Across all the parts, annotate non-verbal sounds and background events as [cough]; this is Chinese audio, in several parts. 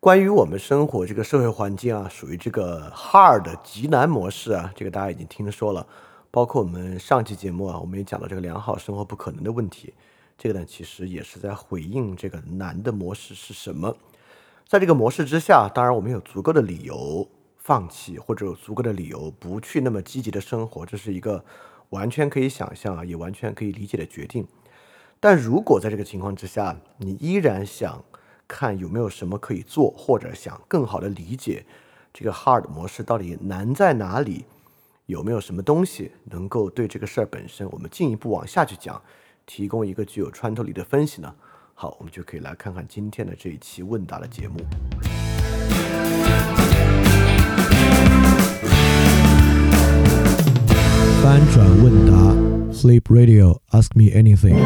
关于我们生活这个社会环境啊，属于这个 hard 极难模式啊，这个大家已经听说了。包括我们上期节目啊，我们也讲到这个良好生活不可能的问题。这个呢，其实也是在回应这个难的模式是什么。在这个模式之下，当然我们有足够的理由放弃，或者有足够的理由不去那么积极的生活，这是一个完全可以想象啊，也完全可以理解的决定。但如果在这个情况之下，你依然想看有没有什么可以做，或者想更好的理解这个 hard 模式到底难在哪里，有没有什么东西能够对这个事儿本身，我们进一步往下去讲，提供一个具有穿透力的分析呢？好，我们就可以来看看今天的这一期问答的节目。翻转问答。Sleep Radio. Ask me anything.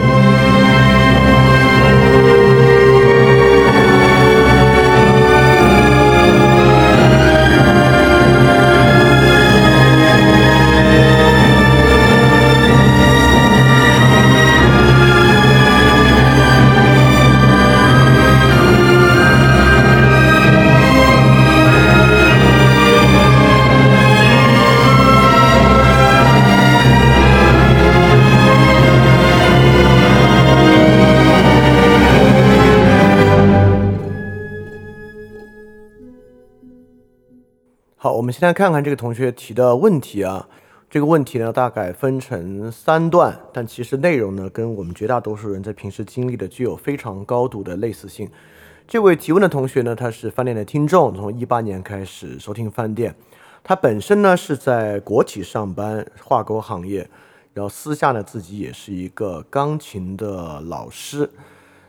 好我们先来看看这个同学提的问题啊，这个问题呢大概分成三段，但其实内容呢跟我们绝大多数人在平时经历的具有非常高度的类似性。这位提问的同学呢，他是饭店的听众，从一八年开始收听饭店，他本身呢是在国企上班，化工行业，然后私下呢自己也是一个钢琴的老师，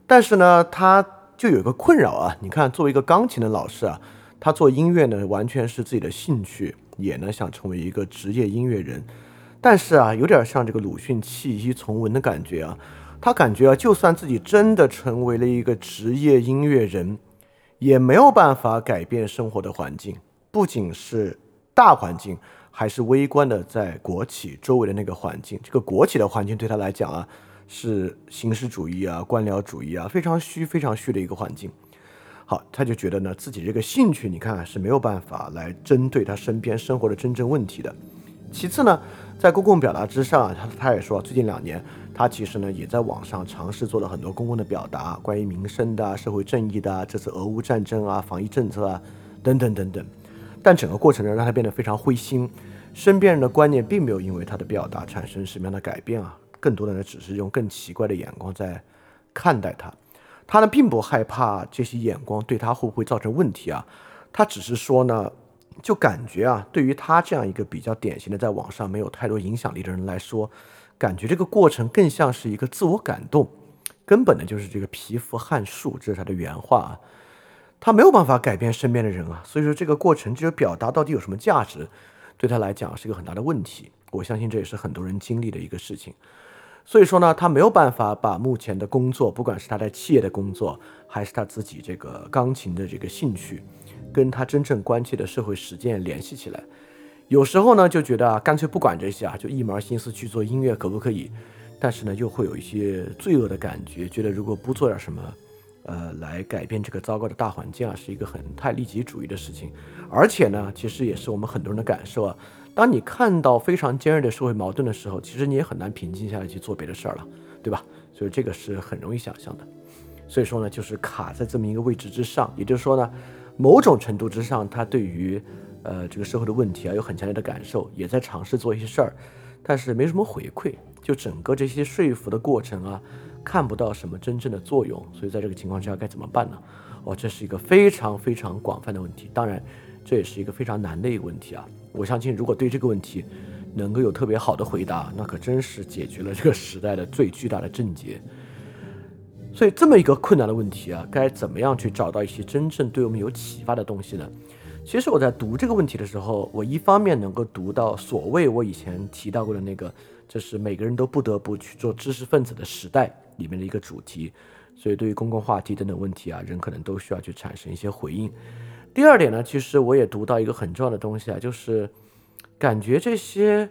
但是呢他就有一个困扰啊，你看作为一个钢琴的老师啊。他做音乐呢，完全是自己的兴趣，也呢想成为一个职业音乐人，但是啊，有点像这个鲁迅弃医从文的感觉啊。他感觉啊，就算自己真的成为了一个职业音乐人，也没有办法改变生活的环境，不仅是大环境，还是微观的在国企周围的那个环境。这个国企的环境对他来讲啊，是形式主义啊、官僚主义啊，非常虚、非常虚的一个环境。他就觉得呢，自己这个兴趣，你看是没有办法来针对他身边生活的真正问题的。其次呢，在公共表达之上，他他也说，最近两年他其实呢也在网上尝试做了很多公共的表达，关于民生的、社会正义的，这次俄乌战争啊、防疫政策啊等等等等。但整个过程呢，让他变得非常灰心，身边人的观念并没有因为他的表达产生什么样的改变啊，更多的呢只是用更奇怪的眼光在看待他。他呢并不害怕这些眼光对他会不会造成问题啊，他只是说呢，就感觉啊，对于他这样一个比较典型的在网上没有太多影响力的人来说，感觉这个过程更像是一个自我感动，根本的就是这个皮肤汗数，这是他的原话啊。他没有办法改变身边的人啊，所以说这个过程这个表达到底有什么价值，对他来讲是一个很大的问题。我相信这也是很多人经历的一个事情。所以说呢，他没有办法把目前的工作，不管是他在企业的工作，还是他自己这个钢琴的这个兴趣，跟他真正关切的社会实践联系起来。有时候呢，就觉得啊，干脆不管这些啊，就一门心思去做音乐，可不可以？但是呢，又会有一些罪恶的感觉，觉得如果不做点什么，呃，来改变这个糟糕的大环境啊，是一个很太利己主义的事情。而且呢，其实也是我们很多人的感受啊。当你看到非常尖锐的社会矛盾的时候，其实你也很难平静下来去做别的事儿了，对吧？所以这个是很容易想象的。所以说呢，就是卡在这么一个位置之上，也就是说呢，某种程度之上，他对于呃这个社会的问题啊有很强烈的感受，也在尝试做一些事儿，但是没什么回馈，就整个这些说服的过程啊，看不到什么真正的作用。所以在这个情况之下该怎么办呢？哦，这是一个非常非常广泛的问题，当然这也是一个非常难的一个问题啊。我相信，如果对这个问题能够有特别好的回答，那可真是解决了这个时代的最巨大的症结。所以，这么一个困难的问题啊，该怎么样去找到一些真正对我们有启发的东西呢？其实我在读这个问题的时候，我一方面能够读到所谓我以前提到过的那个，就是每个人都不得不去做知识分子的时代里面的一个主题。所以，对于公共话题等等问题啊，人可能都需要去产生一些回应。第二点呢，其实我也读到一个很重要的东西啊，就是感觉这些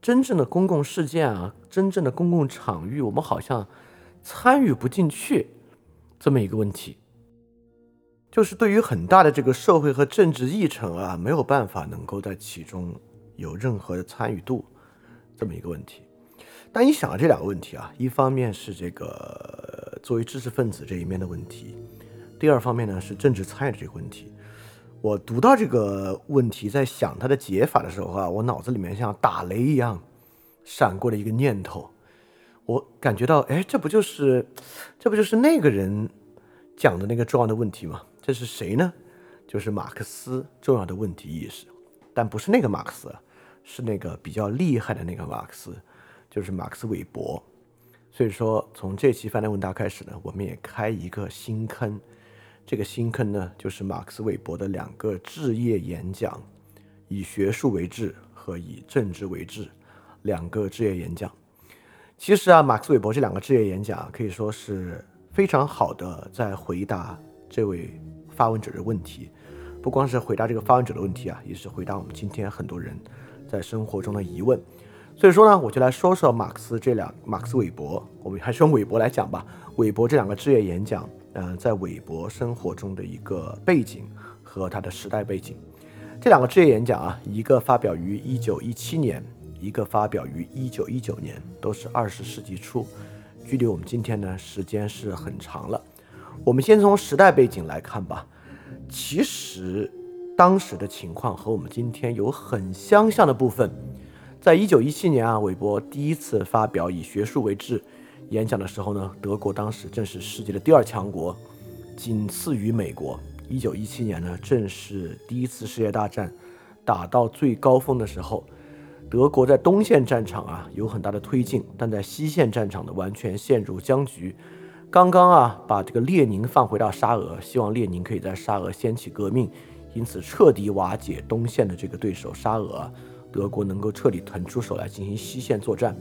真正的公共事件啊，真正的公共场域，我们好像参与不进去，这么一个问题。就是对于很大的这个社会和政治议程啊，没有办法能够在其中有任何的参与度，这么一个问题。但你想到，这两个问题啊，一方面是这个作为知识分子这一面的问题，第二方面呢是政治参与的这个问题。我读到这个问题，在想它的解法的时候啊，我脑子里面像打雷一样闪过了一个念头，我感觉到，哎，这不就是，这不就是那个人讲的那个重要的问题吗？这是谁呢？就是马克思重要的问题意识，但不是那个马克思，是那个比较厉害的那个马克思，就是马克思韦伯。所以说，从这期翻来问答开始呢，我们也开一个新坑。这个新坑呢，就是马克思韦伯的两个置业演讲，以学术为治和以政治为治，两个置业演讲。其实啊，马克思韦伯这两个置业演讲可以说是非常好的在回答这位发问者的问题，不光是回答这个发问者的问题啊，也是回答我们今天很多人在生活中的疑问。所以说呢，我就来说说马克思这两马克思韦伯，我们还是用韦伯来讲吧。韦伯这两个置业演讲。嗯，在韦伯生活中的一个背景和他的时代背景，这两个职业演讲啊，一个发表于一九一七年，一个发表于一九一九年，都是二十世纪初，距离我们今天呢时间是很长了。我们先从时代背景来看吧，其实当时的情况和我们今天有很相像的部分。在一九一七年啊，韦伯第一次发表以学术为志。演讲的时候呢，德国当时正是世界的第二强国，仅次于美国。一九一七年呢，正是第一次世界大战打到最高峰的时候，德国在东线战场啊有很大的推进，但在西线战场呢完全陷入僵局。刚刚啊把这个列宁放回到沙俄，希望列宁可以在沙俄掀起革命，因此彻底瓦解东线的这个对手沙俄，德国能够彻底腾出手来进行西线作战。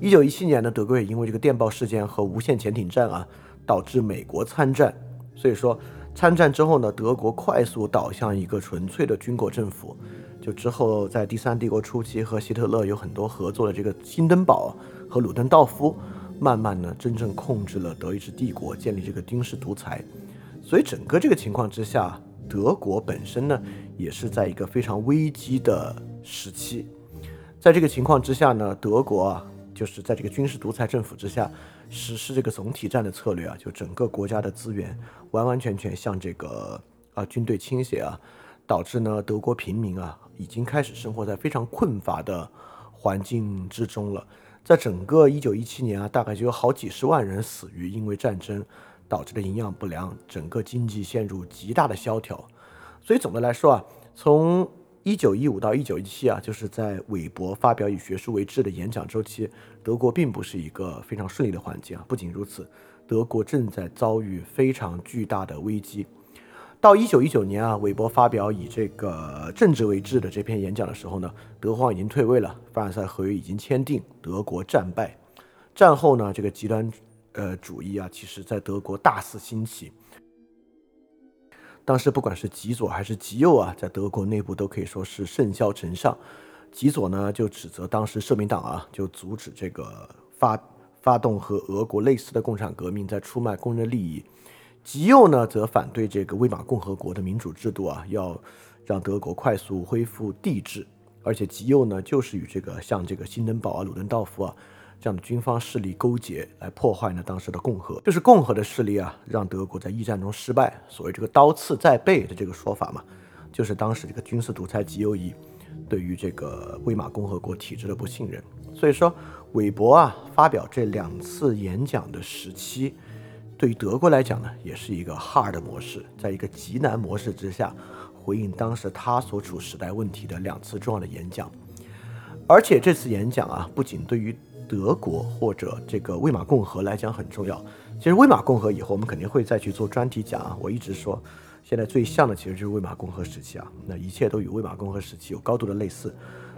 一九一七年呢，德国也因为这个电报事件和无线潜艇战啊，导致美国参战。所以说，参战之后呢，德国快速倒向一个纯粹的军国政府。就之后在第三帝国初期和希特勒有很多合作的这个辛登堡和鲁登道夫，慢慢呢真正控制了德意志帝国，建立这个丁氏独裁。所以整个这个情况之下，德国本身呢也是在一个非常危机的时期。在这个情况之下呢，德国啊。就是在这个军事独裁政府之下实施这个总体战的策略啊，就整个国家的资源完完全全向这个啊军队倾斜啊，导致呢德国平民啊已经开始生活在非常困乏的环境之中了。在整个一九一七年啊，大概就有好几十万人死于因为战争导致的营养不良，整个经济陷入极大的萧条。所以总的来说啊，从一九一五到一九一七啊，就是在韦伯发表以学术为志的演讲周期，德国并不是一个非常顺利的环境啊。不仅如此，德国正在遭遇非常巨大的危机。到一九一九年啊，韦伯发表以这个政治为志的这篇演讲的时候呢，德皇已经退位了，凡尔赛合约已经签订，德国战败。战后呢，这个极端呃主义啊，其实在德国大肆兴起。当时不管是极左还是极右啊，在德国内部都可以说是甚嚣尘上。极左呢就指责当时社民党啊，就阻止这个发发动和俄国类似的共产革命，在出卖工人利益。极右呢则反对这个威玛共和国的民主制度啊，要让德国快速恢复帝制。而且极右呢就是与这个像这个新登堡啊、鲁登道夫啊。这样的军方势力勾结来破坏呢当时的共和，就是共和的势力啊，让德国在一战中失败。所谓这个刀刺在背的这个说法嘛，就是当时这个军事独裁极右翼对于这个威玛共和国体制的不信任。所以说，韦伯啊发表这两次演讲的时期，对于德国来讲呢，也是一个 hard 模式，在一个极难模式之下，回应当时他所处时代问题的两次重要的演讲。而且这次演讲啊，不仅对于德国或者这个魏玛共和来讲很重要。其实魏玛共和以后我们肯定会再去做专题讲啊。我一直说，现在最像的其实就是魏玛共和时期啊。那一切都与魏玛共和时期有高度的类似，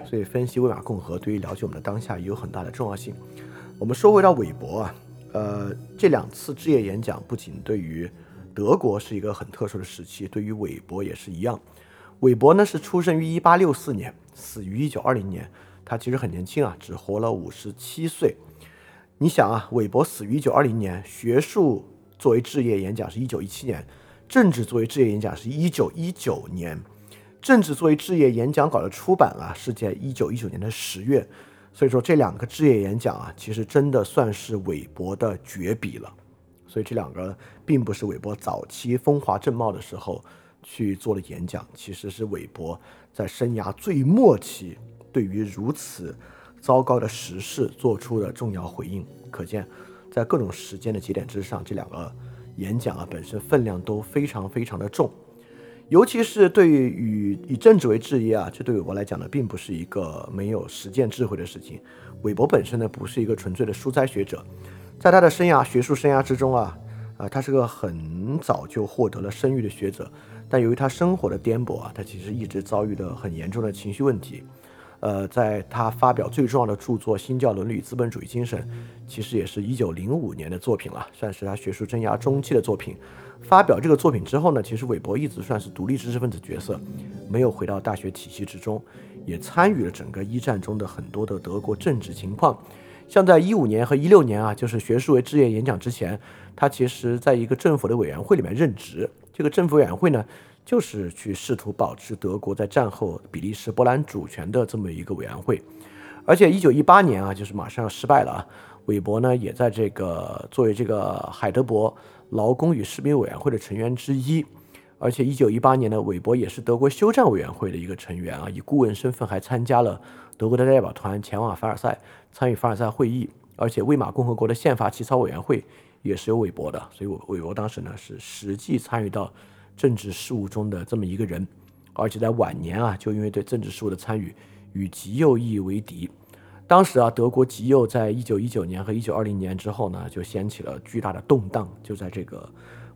所以分析魏玛共和对于了解我们的当下也有很大的重要性。我们说回到韦伯啊，呃，这两次置业演讲不仅对于德国是一个很特殊的时期，对于韦伯也是一样。韦伯呢是出生于一八六四年，死于一九二零年。他其实很年轻啊，只活了五十七岁。你想啊，韦伯死于一九二零年，学术作为置业演讲是一九一七年，政治作为置业演讲是一九一九年，政治作为置业演讲稿的出版啊是在一九一九年的十月，所以说这两个置业演讲啊，其实真的算是韦伯的绝笔了。所以这两个并不是韦伯早期风华正茂的时候去做的演讲，其实是韦伯在生涯最末期对于如此糟糕的时事做出的重要回应。可见，在各种时间的节点之上，这两个。演讲啊，本身分量都非常非常的重，尤其是对于以政治为置业啊，这对韦伯来讲呢，并不是一个没有实践智慧的事情。韦伯本身呢，不是一个纯粹的书斋学者，在他的生涯学术生涯之中啊，啊，他是个很早就获得了声誉的学者，但由于他生活的颠簸啊，他其实一直遭遇的很严重的情绪问题。呃，在他发表最重要的著作《新教伦理与资本主义精神》，其实也是一九零五年的作品了，算是他学术生涯中期的作品。发表这个作品之后呢，其实韦伯一直算是独立知识分子角色，没有回到大学体系之中，也参与了整个一战中的很多的德国政治情况。像在一五年和一六年啊，就是学术为置业演讲之前，他其实在一个政府的委员会里面任职。这个政府委员会呢。就是去试图保持德国在战后比利时、波兰主权的这么一个委员会，而且一九一八年啊，就是马上要失败了啊。韦伯呢也在这个作为这个海德伯劳工与士兵委员会的成员之一，而且一九一八年呢，韦伯也是德国休战委员会的一个成员啊，以顾问身份还参加了德国的代表团前往凡尔赛参与凡尔赛会议，而且魏玛共和国的宪法起草委员会也是有韦伯的，所以韦伯当时呢是实际参与到。政治事务中的这么一个人，而且在晚年啊，就因为对政治事务的参与，与极右翼为敌。当时啊，德国极右在一九一九年和一九二零年之后呢，就掀起了巨大的动荡。就在这个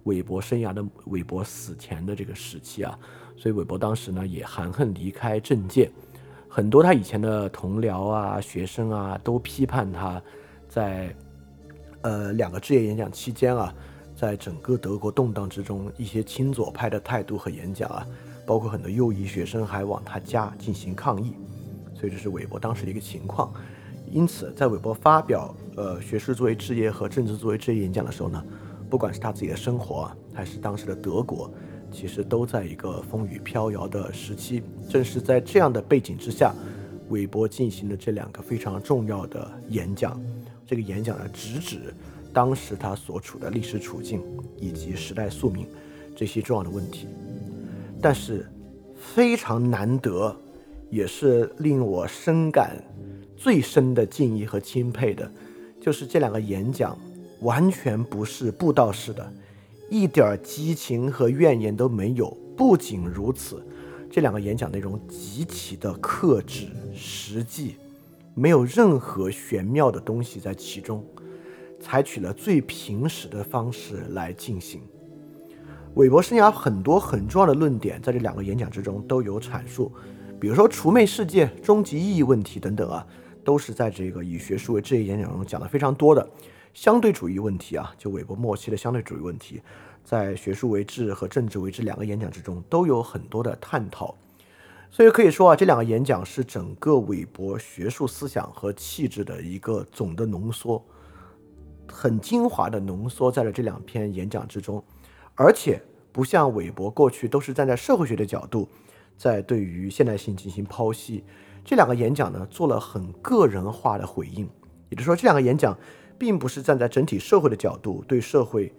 韦伯生涯的韦伯死前的这个时期啊，所以韦伯当时呢也含恨离开政界。很多他以前的同僚啊、学生啊，都批判他在呃两个职业演讲期间啊。在整个德国动荡之中，一些亲左派的态度和演讲啊，包括很多右翼学生还往他家进行抗议，所以这是韦伯当时的一个情况。因此，在韦伯发表呃学术作为置业和政治作为置业演讲的时候呢，不管是他自己的生活，还是当时的德国，其实都在一个风雨飘摇的时期。正是在这样的背景之下，韦伯进行了这两个非常重要的演讲。这个演讲呢，直指。当时他所处的历史处境以及时代宿命这些重要的问题，但是非常难得，也是令我深感最深的敬意和钦佩的，就是这两个演讲完全不是布道式的，一点激情和怨言都没有。不仅如此，这两个演讲内容极其的克制、实际，没有任何玄妙的东西在其中。采取了最平实的方式来进行。韦伯生涯很多很重要的论点，在这两个演讲之中都有阐述，比如说除魅世界、终极意义问题等等啊，都是在这个以学术为这一演讲中讲的非常多的。相对主义问题啊，就韦伯末期的相对主义问题，在学术为治和政治为治两个演讲之中都有很多的探讨。所以可以说啊，这两个演讲是整个韦伯学术思想和气质的一个总的浓缩。很精华的浓缩在了这两篇演讲之中，而且不像韦伯过去都是站在社会学的角度，在对于现代性进行剖析，这两个演讲呢做了很个人化的回应，也就是说这两个演讲并不是站在整体社会的角度对社会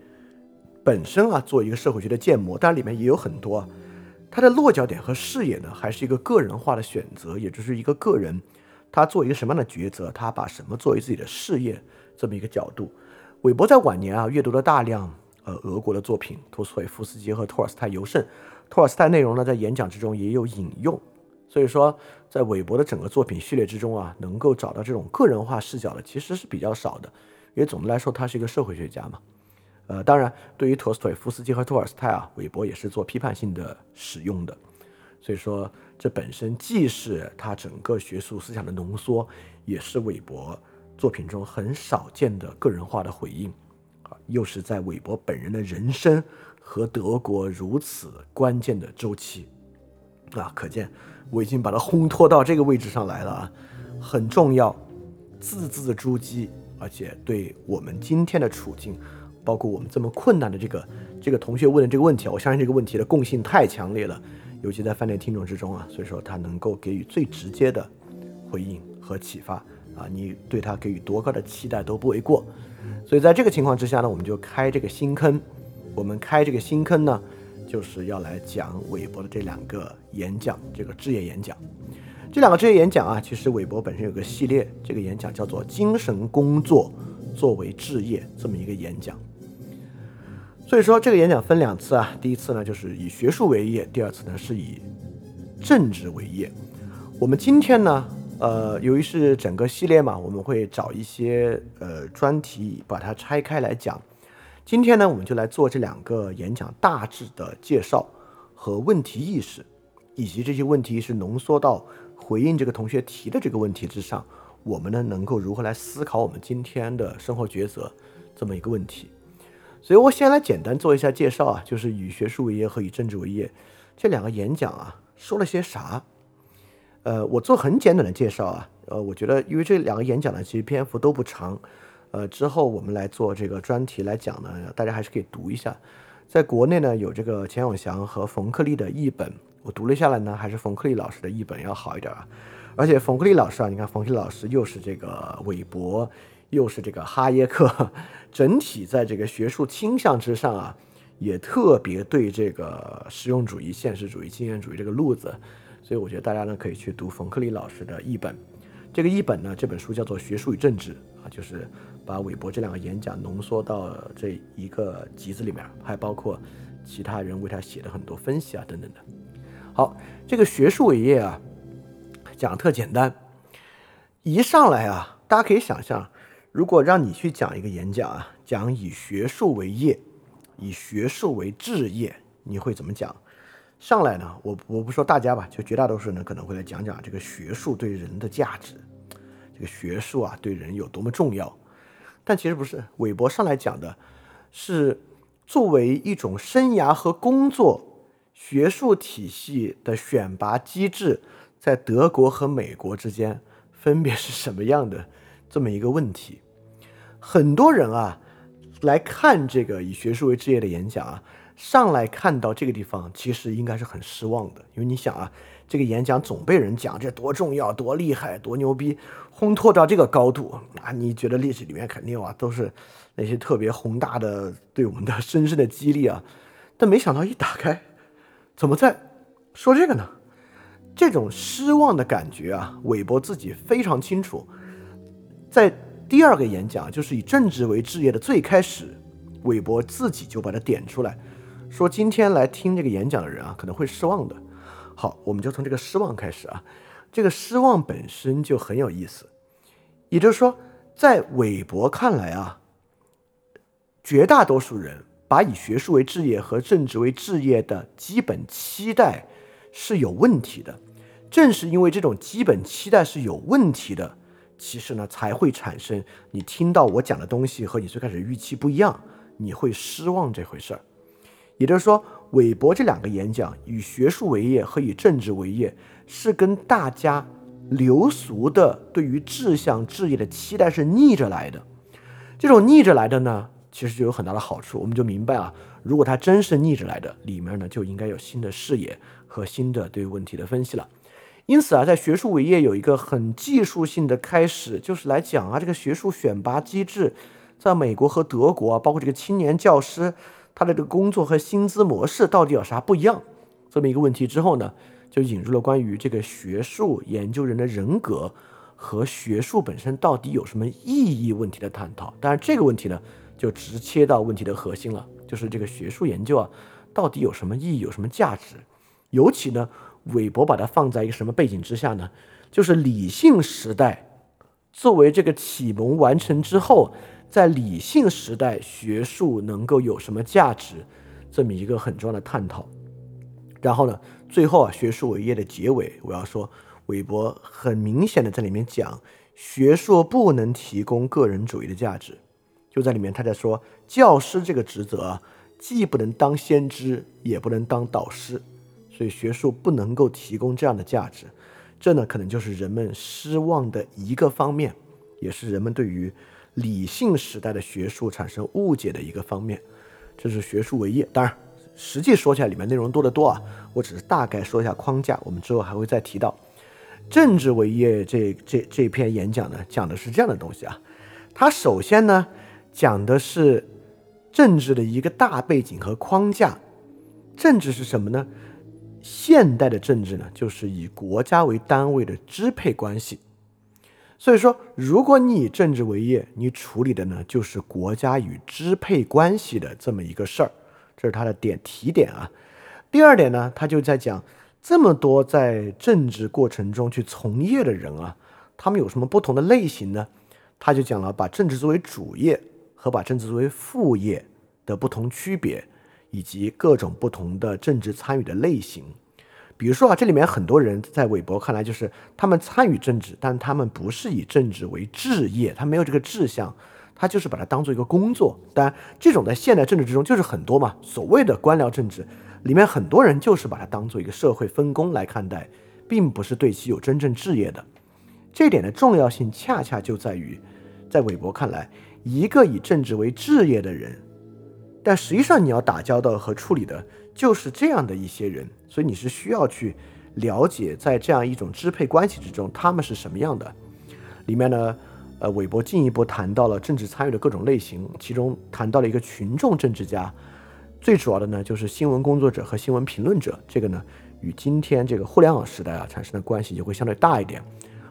本身啊做一个社会学的建模，当然里面也有很多，他的落脚点和视野呢还是一个个人化的选择，也就是一个个人他做一个什么样的抉择，他把什么作为自己的事业。这么一个角度，韦伯在晚年啊阅读了大量呃俄国的作品，托斯托耶夫斯基和托尔斯泰尤甚。托尔斯泰内容呢在演讲之中也有引用，所以说在韦伯的整个作品序列之中啊，能够找到这种个人化视角的其实是比较少的，因为总的来说他是一个社会学家嘛。呃，当然对于托斯托耶夫斯基和托尔斯泰啊，韦伯也是做批判性的使用的，所以说这本身既是他整个学术思想的浓缩，也是韦伯。作品中很少见的个人化的回应，啊，又是在韦伯本人的人生和德国如此关键的周期，啊，可见我已经把它烘托到这个位置上来了啊，很重要，字字珠玑，而且对我们今天的处境，包括我们这么困难的这个这个同学问的这个问题啊，我相信这个问题的共性太强烈了，尤其在饭店听众之中啊，所以说他能够给予最直接的回应和启发啊，你对他给予多高的期待都不为过。所以在这个情况之下呢，我们就开这个新坑。我们开这个新坑呢，就是要来讲韦伯的这两个演讲，这个置业演讲。这两个置业演讲啊，其实韦伯本身有个系列，这个演讲叫做“精神工作作为置业”这么一个演讲。所以说这个演讲分两次啊，第一次呢就是以学术为业，第二次呢是以政治为业。我们今天呢，呃，由于是整个系列嘛，我们会找一些呃专题把它拆开来讲。今天呢，我们就来做这两个演讲大致的介绍和问题意识，以及这些问题是浓缩到回应这个同学提的这个问题之上，我们呢能够如何来思考我们今天的生活抉择这么一个问题。所以我先来简单做一下介绍啊，就是以学术为业和以政治为业这两个演讲啊说了些啥？呃，我做很简短的介绍啊，呃，我觉得因为这两个演讲呢其实篇幅都不长。呃，之后我们来做这个专题来讲呢，大家还是可以读一下。在国内呢，有这个钱永祥和冯克利的译本，我读了下来呢，还是冯克利老师的译本要好一点啊。而且冯克利老师啊，你看冯克利老师又是这个韦伯，又是这个哈耶克，[laughs] 整体在这个学术倾向之上啊，也特别对这个实用主义、现实主义、经验主义这个路子，所以我觉得大家呢可以去读冯克利老师的译本。这个译本呢，这本书叫做《学术与政治》啊，就是。把韦伯这两个演讲浓缩到这一个集子里面，还包括其他人为他写的很多分析啊等等的。好，这个学术伟业啊，讲特简单。一上来啊，大家可以想象，如果让你去讲一个演讲啊，讲以学术为业，以学术为志业，你会怎么讲？上来呢，我我不说大家吧，就绝大多数人可能会来讲讲这个学术对人的价值，这个学术啊对人有多么重要。但其实不是，韦伯上来讲的是作为一种生涯和工作学术体系的选拔机制，在德国和美国之间分别是什么样的这么一个问题。很多人啊来看这个以学术为职业的演讲啊，上来看到这个地方，其实应该是很失望的，因为你想啊。这个演讲总被人讲这多重要、多厉害、多牛逼，烘托到这个高度啊！你觉得历史里面肯定啊都是那些特别宏大的、对我们的深深的激励啊，但没想到一打开，怎么在说这个呢？这种失望的感觉啊，韦伯自己非常清楚。在第二个演讲，就是以政治为置业的最开始，韦伯自己就把它点出来，说今天来听这个演讲的人啊，可能会失望的。好，我们就从这个失望开始啊。这个失望本身就很有意思，也就是说，在韦伯看来啊，绝大多数人把以学术为置业和政治为置业的基本期待是有问题的。正是因为这种基本期待是有问题的，其实呢，才会产生你听到我讲的东西和你最开始预期不一样，你会失望这回事儿。也就是说。韦伯这两个演讲，以学术为业和以政治为业，是跟大家流俗的对于志向、志业的期待是逆着来的。这种逆着来的呢，其实就有很大的好处。我们就明白啊，如果它真是逆着来的，里面呢就应该有新的视野和新的对问题的分析了。因此啊，在学术伟业有一个很技术性的开始，就是来讲啊，这个学术选拔机制，在美国和德国，包括这个青年教师。他的这个工作和薪资模式到底有啥不一样？这么一个问题之后呢，就引入了关于这个学术研究人的人格和学术本身到底有什么意义问题的探讨。当然，这个问题呢，就直切到问题的核心了，就是这个学术研究啊，到底有什么意义，有什么价值？尤其呢，韦伯把它放在一个什么背景之下呢？就是理性时代作为这个启蒙完成之后。在理性时代，学术能够有什么价值？这么一个很重要的探讨。然后呢，最后啊，学术伟业的结尾，我要说，韦伯很明显的在里面讲，学术不能提供个人主义的价值。就在里面，他在说，教师这个职责啊，既不能当先知，也不能当导师，所以学术不能够提供这样的价值。这呢，可能就是人们失望的一个方面，也是人们对于。理性时代的学术产生误解的一个方面，这是学术为业。当然，实际说起来里面内容多得多啊，我只是大概说一下框架，我们之后还会再提到。政治为业这这这篇演讲呢，讲的是这样的东西啊。它首先呢，讲的是政治的一个大背景和框架。政治是什么呢？现代的政治呢，就是以国家为单位的支配关系。所以说，如果你以政治为业，你处理的呢，就是国家与支配关系的这么一个事儿。这是他的点提点啊。第二点呢，他就在讲。这么多在政治过程中去从业的人啊，他们有什么不同的类型呢？他就讲了把政治作为主业和把政治作为副业的不同区别，以及各种不同的政治参与的类型。比如说啊，这里面很多人在韦伯看来就是他们参与政治，但他们不是以政治为志业，他没有这个志向，他就是把它当做一个工作。当然，这种在现代政治之中就是很多嘛，所谓的官僚政治。里面很多人就是把它当做一个社会分工来看待，并不是对其有真正置业的。这点的重要性恰恰就在于，在韦伯看来，一个以政治为置业的人，但实际上你要打交道和处理的就是这样的一些人，所以你是需要去了解在这样一种支配关系之中他们是什么样的。里面呢，呃，韦伯进一步谈到了政治参与的各种类型，其中谈到了一个群众政治家。最主要的呢，就是新闻工作者和新闻评论者，这个呢，与今天这个互联网时代啊产生的关系就会相对大一点。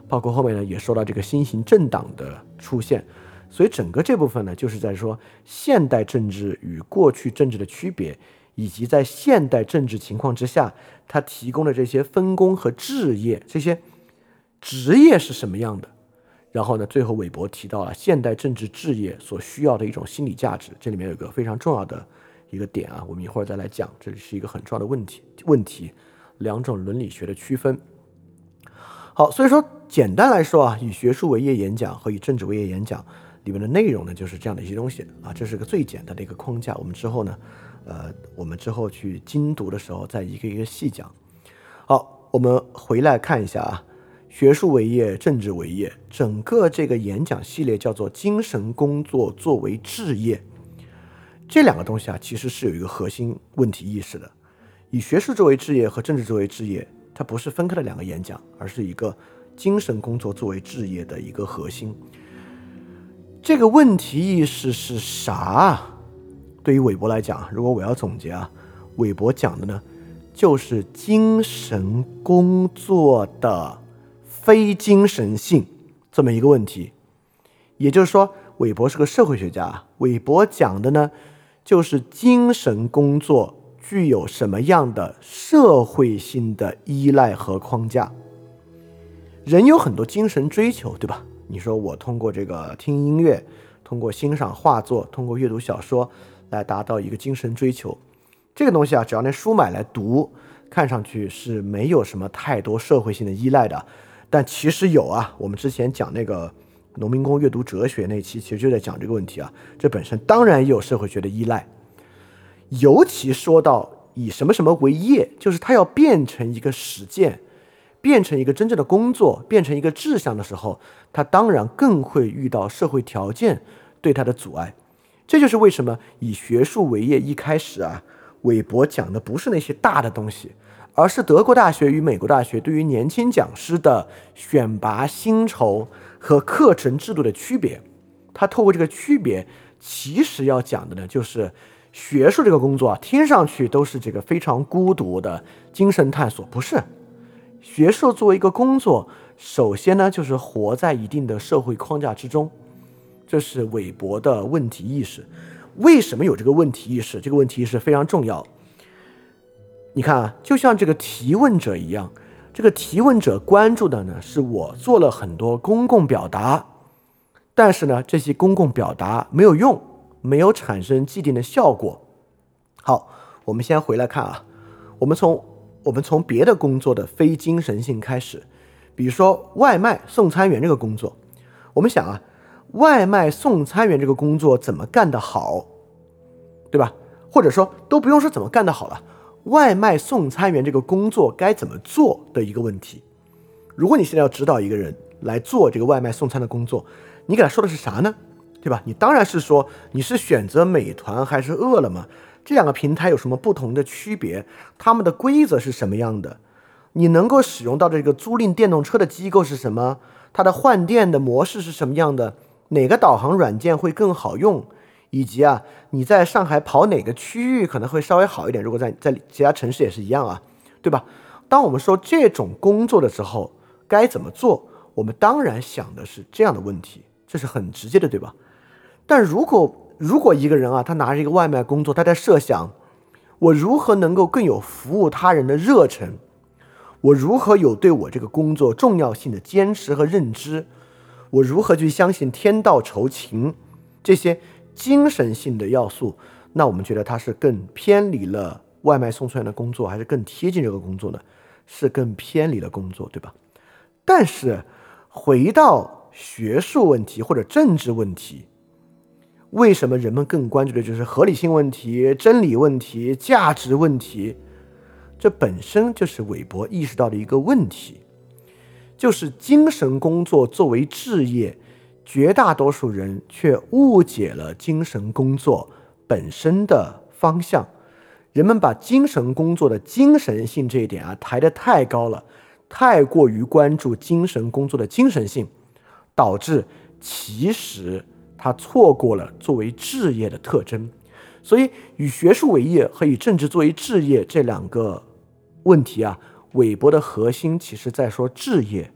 包括后面呢，也说到这个新型政党的出现，所以整个这部分呢，就是在说现代政治与过去政治的区别，以及在现代政治情况之下，他提供的这些分工和置业，这些职业是什么样的。然后呢，最后韦伯提到了现代政治置业所需要的一种心理价值，这里面有一个非常重要的。一个点啊，我们一会儿再来讲，这里是一个很重要的问题。问题，两种伦理学的区分。好，所以说简单来说啊，以学术为业演讲和以政治为业演讲里面的内容呢，就是这样的一些东西啊，这是个最简单的一个框架。我们之后呢，呃，我们之后去精读的时候再一个一个细讲。好，我们回来看一下啊，学术为业、政治为业，整个这个演讲系列叫做精神工作作为置业。这两个东西啊，其实是有一个核心问题意识的。以学术作为置业和政治作为置业，它不是分开的两个演讲，而是一个精神工作作为置业的一个核心。这个问题意识是啥？对于韦伯来讲，如果我要总结啊，韦伯讲的呢，就是精神工作的非精神性这么一个问题。也就是说，韦伯是个社会学家，韦伯讲的呢。就是精神工作具有什么样的社会性的依赖和框架？人有很多精神追求，对吧？你说我通过这个听音乐，通过欣赏画作，通过阅读小说来达到一个精神追求，这个东西啊，只要那书买来读，看上去是没有什么太多社会性的依赖的，但其实有啊。我们之前讲那个。农民工阅读哲学那期其实就在讲这个问题啊，这本身当然也有社会学的依赖，尤其说到以什么什么为业，就是它要变成一个实践，变成一个真正的工作，变成一个志向的时候，它当然更会遇到社会条件对它的阻碍。这就是为什么以学术为业一开始啊，韦伯讲的不是那些大的东西，而是德国大学与美国大学对于年轻讲师的选拔薪酬。和课程制度的区别，他透过这个区别，其实要讲的呢，就是学术这个工作啊，听上去都是这个非常孤独的精神探索，不是？学术作为一个工作，首先呢，就是活在一定的社会框架之中，这是韦伯的问题意识。为什么有这个问题意识？这个问题意识非常重要。你看啊，就像这个提问者一样。这个提问者关注的呢，是我做了很多公共表达，但是呢，这些公共表达没有用，没有产生既定的效果。好，我们先回来看啊，我们从我们从别的工作的非精神性开始，比如说外卖送餐员这个工作，我们想啊，外卖送餐员这个工作怎么干得好，对吧？或者说都不用说怎么干得好了。外卖送餐员这个工作该怎么做的一个问题。如果你现在要指导一个人来做这个外卖送餐的工作，你给他说的是啥呢？对吧？你当然是说你是选择美团还是饿了么，这两个平台有什么不同的区别？他们的规则是什么样的？你能够使用到这个租赁电动车的机构是什么？它的换电的模式是什么样的？哪个导航软件会更好用？以及啊，你在上海跑哪个区域可能会稍微好一点？如果在在其他城市也是一样啊，对吧？当我们说这种工作的时候，该怎么做？我们当然想的是这样的问题，这是很直接的，对吧？但如果如果一个人啊，他拿着一个外卖工作，他在设想我如何能够更有服务他人的热忱，我如何有对我这个工作重要性的坚持和认知，我如何去相信天道酬勤这些。精神性的要素，那我们觉得它是更偏离了外卖送餐员的工作，还是更贴近这个工作呢？是更偏离了工作，对吧？但是回到学术问题或者政治问题，为什么人们更关注的就是合理性问题、真理问题、价值问题？这本身就是韦伯意识到的一个问题，就是精神工作作为置业。绝大多数人却误解了精神工作本身的方向，人们把精神工作的精神性这一点啊抬得太高了，太过于关注精神工作的精神性，导致其实他错过了作为置业的特征。所以，以学术为业和以政治作为置业这两个问题啊，韦伯的核心其实在说置业。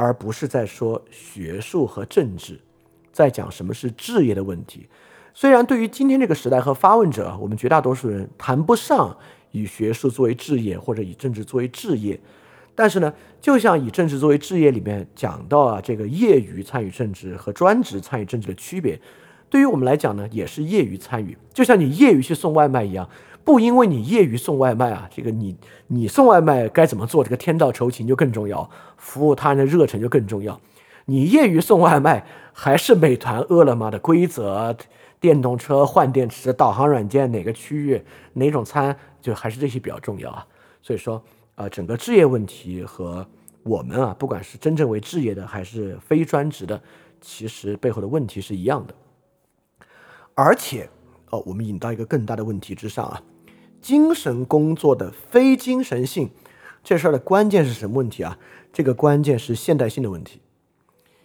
而不是在说学术和政治，在讲什么是置业的问题。虽然对于今天这个时代和发问者，我们绝大多数人谈不上以学术作为置业或者以政治作为置业，但是呢，就像以政治作为置业里面讲到啊，这个业余参与政治和专职参与政治的区别，对于我们来讲呢，也是业余参与，就像你业余去送外卖一样。不因为你业余送外卖啊，这个你你送外卖该怎么做？这个天道酬勤就更重要，服务他人的热忱就更重要。你业余送外卖还是美团、饿了么的规则，电动车换电池、导航软件哪个区域哪种餐，就还是这些比较重要啊。所以说，呃，整个置业问题和我们啊，不管是真正为置业的还是非专职的，其实背后的问题是一样的。而且，哦，我们引到一个更大的问题之上啊。精神工作的非精神性，这事儿的关键是什么问题啊？这个关键是现代性的问题，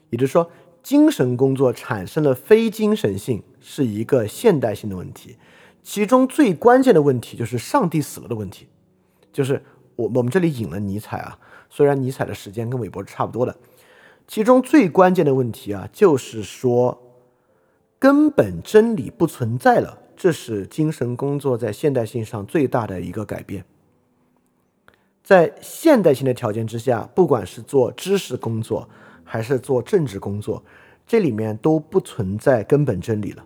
也就是说，精神工作产生了非精神性，是一个现代性的问题。其中最关键的问题就是上帝死了的问题，就是我我们这里引了尼采啊，虽然尼采的时间跟韦伯是差不多的，其中最关键的问题啊，就是说根本真理不存在了。这是精神工作在现代性上最大的一个改变。在现代性的条件之下，不管是做知识工作还是做政治工作，这里面都不存在根本真理了。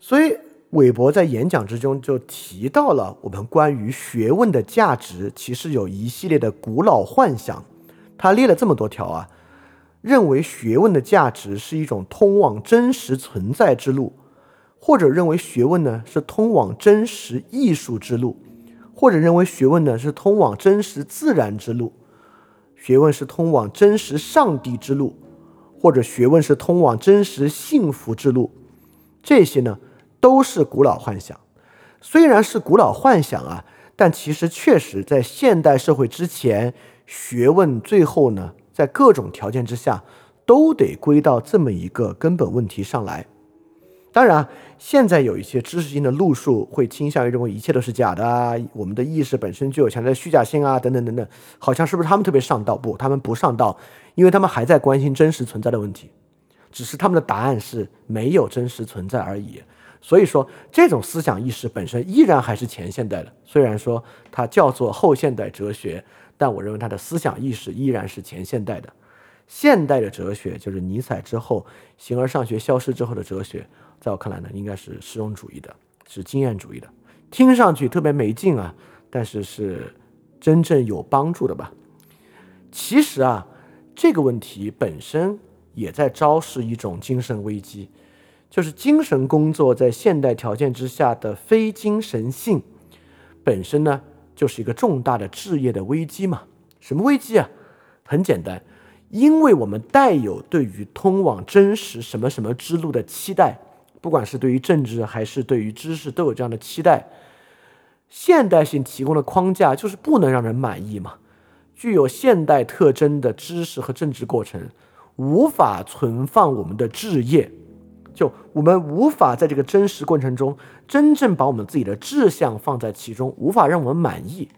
所以，韦伯在演讲之中就提到了我们关于学问的价值，其实有一系列的古老幻想。他列了这么多条啊，认为学问的价值是一种通往真实存在之路。或者认为学问呢是通往真实艺术之路，或者认为学问呢是通往真实自然之路，学问是通往真实上帝之路，或者学问是通往真实幸福之路，这些呢都是古老幻想。虽然是古老幻想啊，但其实确实在现代社会之前，学问最后呢在各种条件之下都得归到这么一个根本问题上来。当然，现在有一些知识性的路数会倾向于认为一切都是假的啊，我们的意识本身就有强烈的虚假性啊，等等等等，好像是不是他们特别上道？不，他们不上道，因为他们还在关心真实存在的问题，只是他们的答案是没有真实存在而已。所以说，这种思想意识本身依然还是前现代的，虽然说它叫做后现代哲学，但我认为它的思想意识依然是前现代的。现代的哲学就是尼采之后，形而上学消失之后的哲学。在我看来呢，应该是实用主义的，是经验主义的，听上去特别没劲啊，但是是真正有帮助的吧？其实啊，这个问题本身也在昭示一种精神危机，就是精神工作在现代条件之下的非精神性本身呢，就是一个重大的置业的危机嘛？什么危机啊？很简单，因为我们带有对于通往真实什么什么之路的期待，不管是对于政治还是对于知识，都有这样的期待。现代性提供的框架就是不能让人满意嘛。具有现代特征的知识和政治过程，无法存放我们的志业，就我们无法在这个真实过程中真正把我们自己的志向放在其中，无法让我们满意。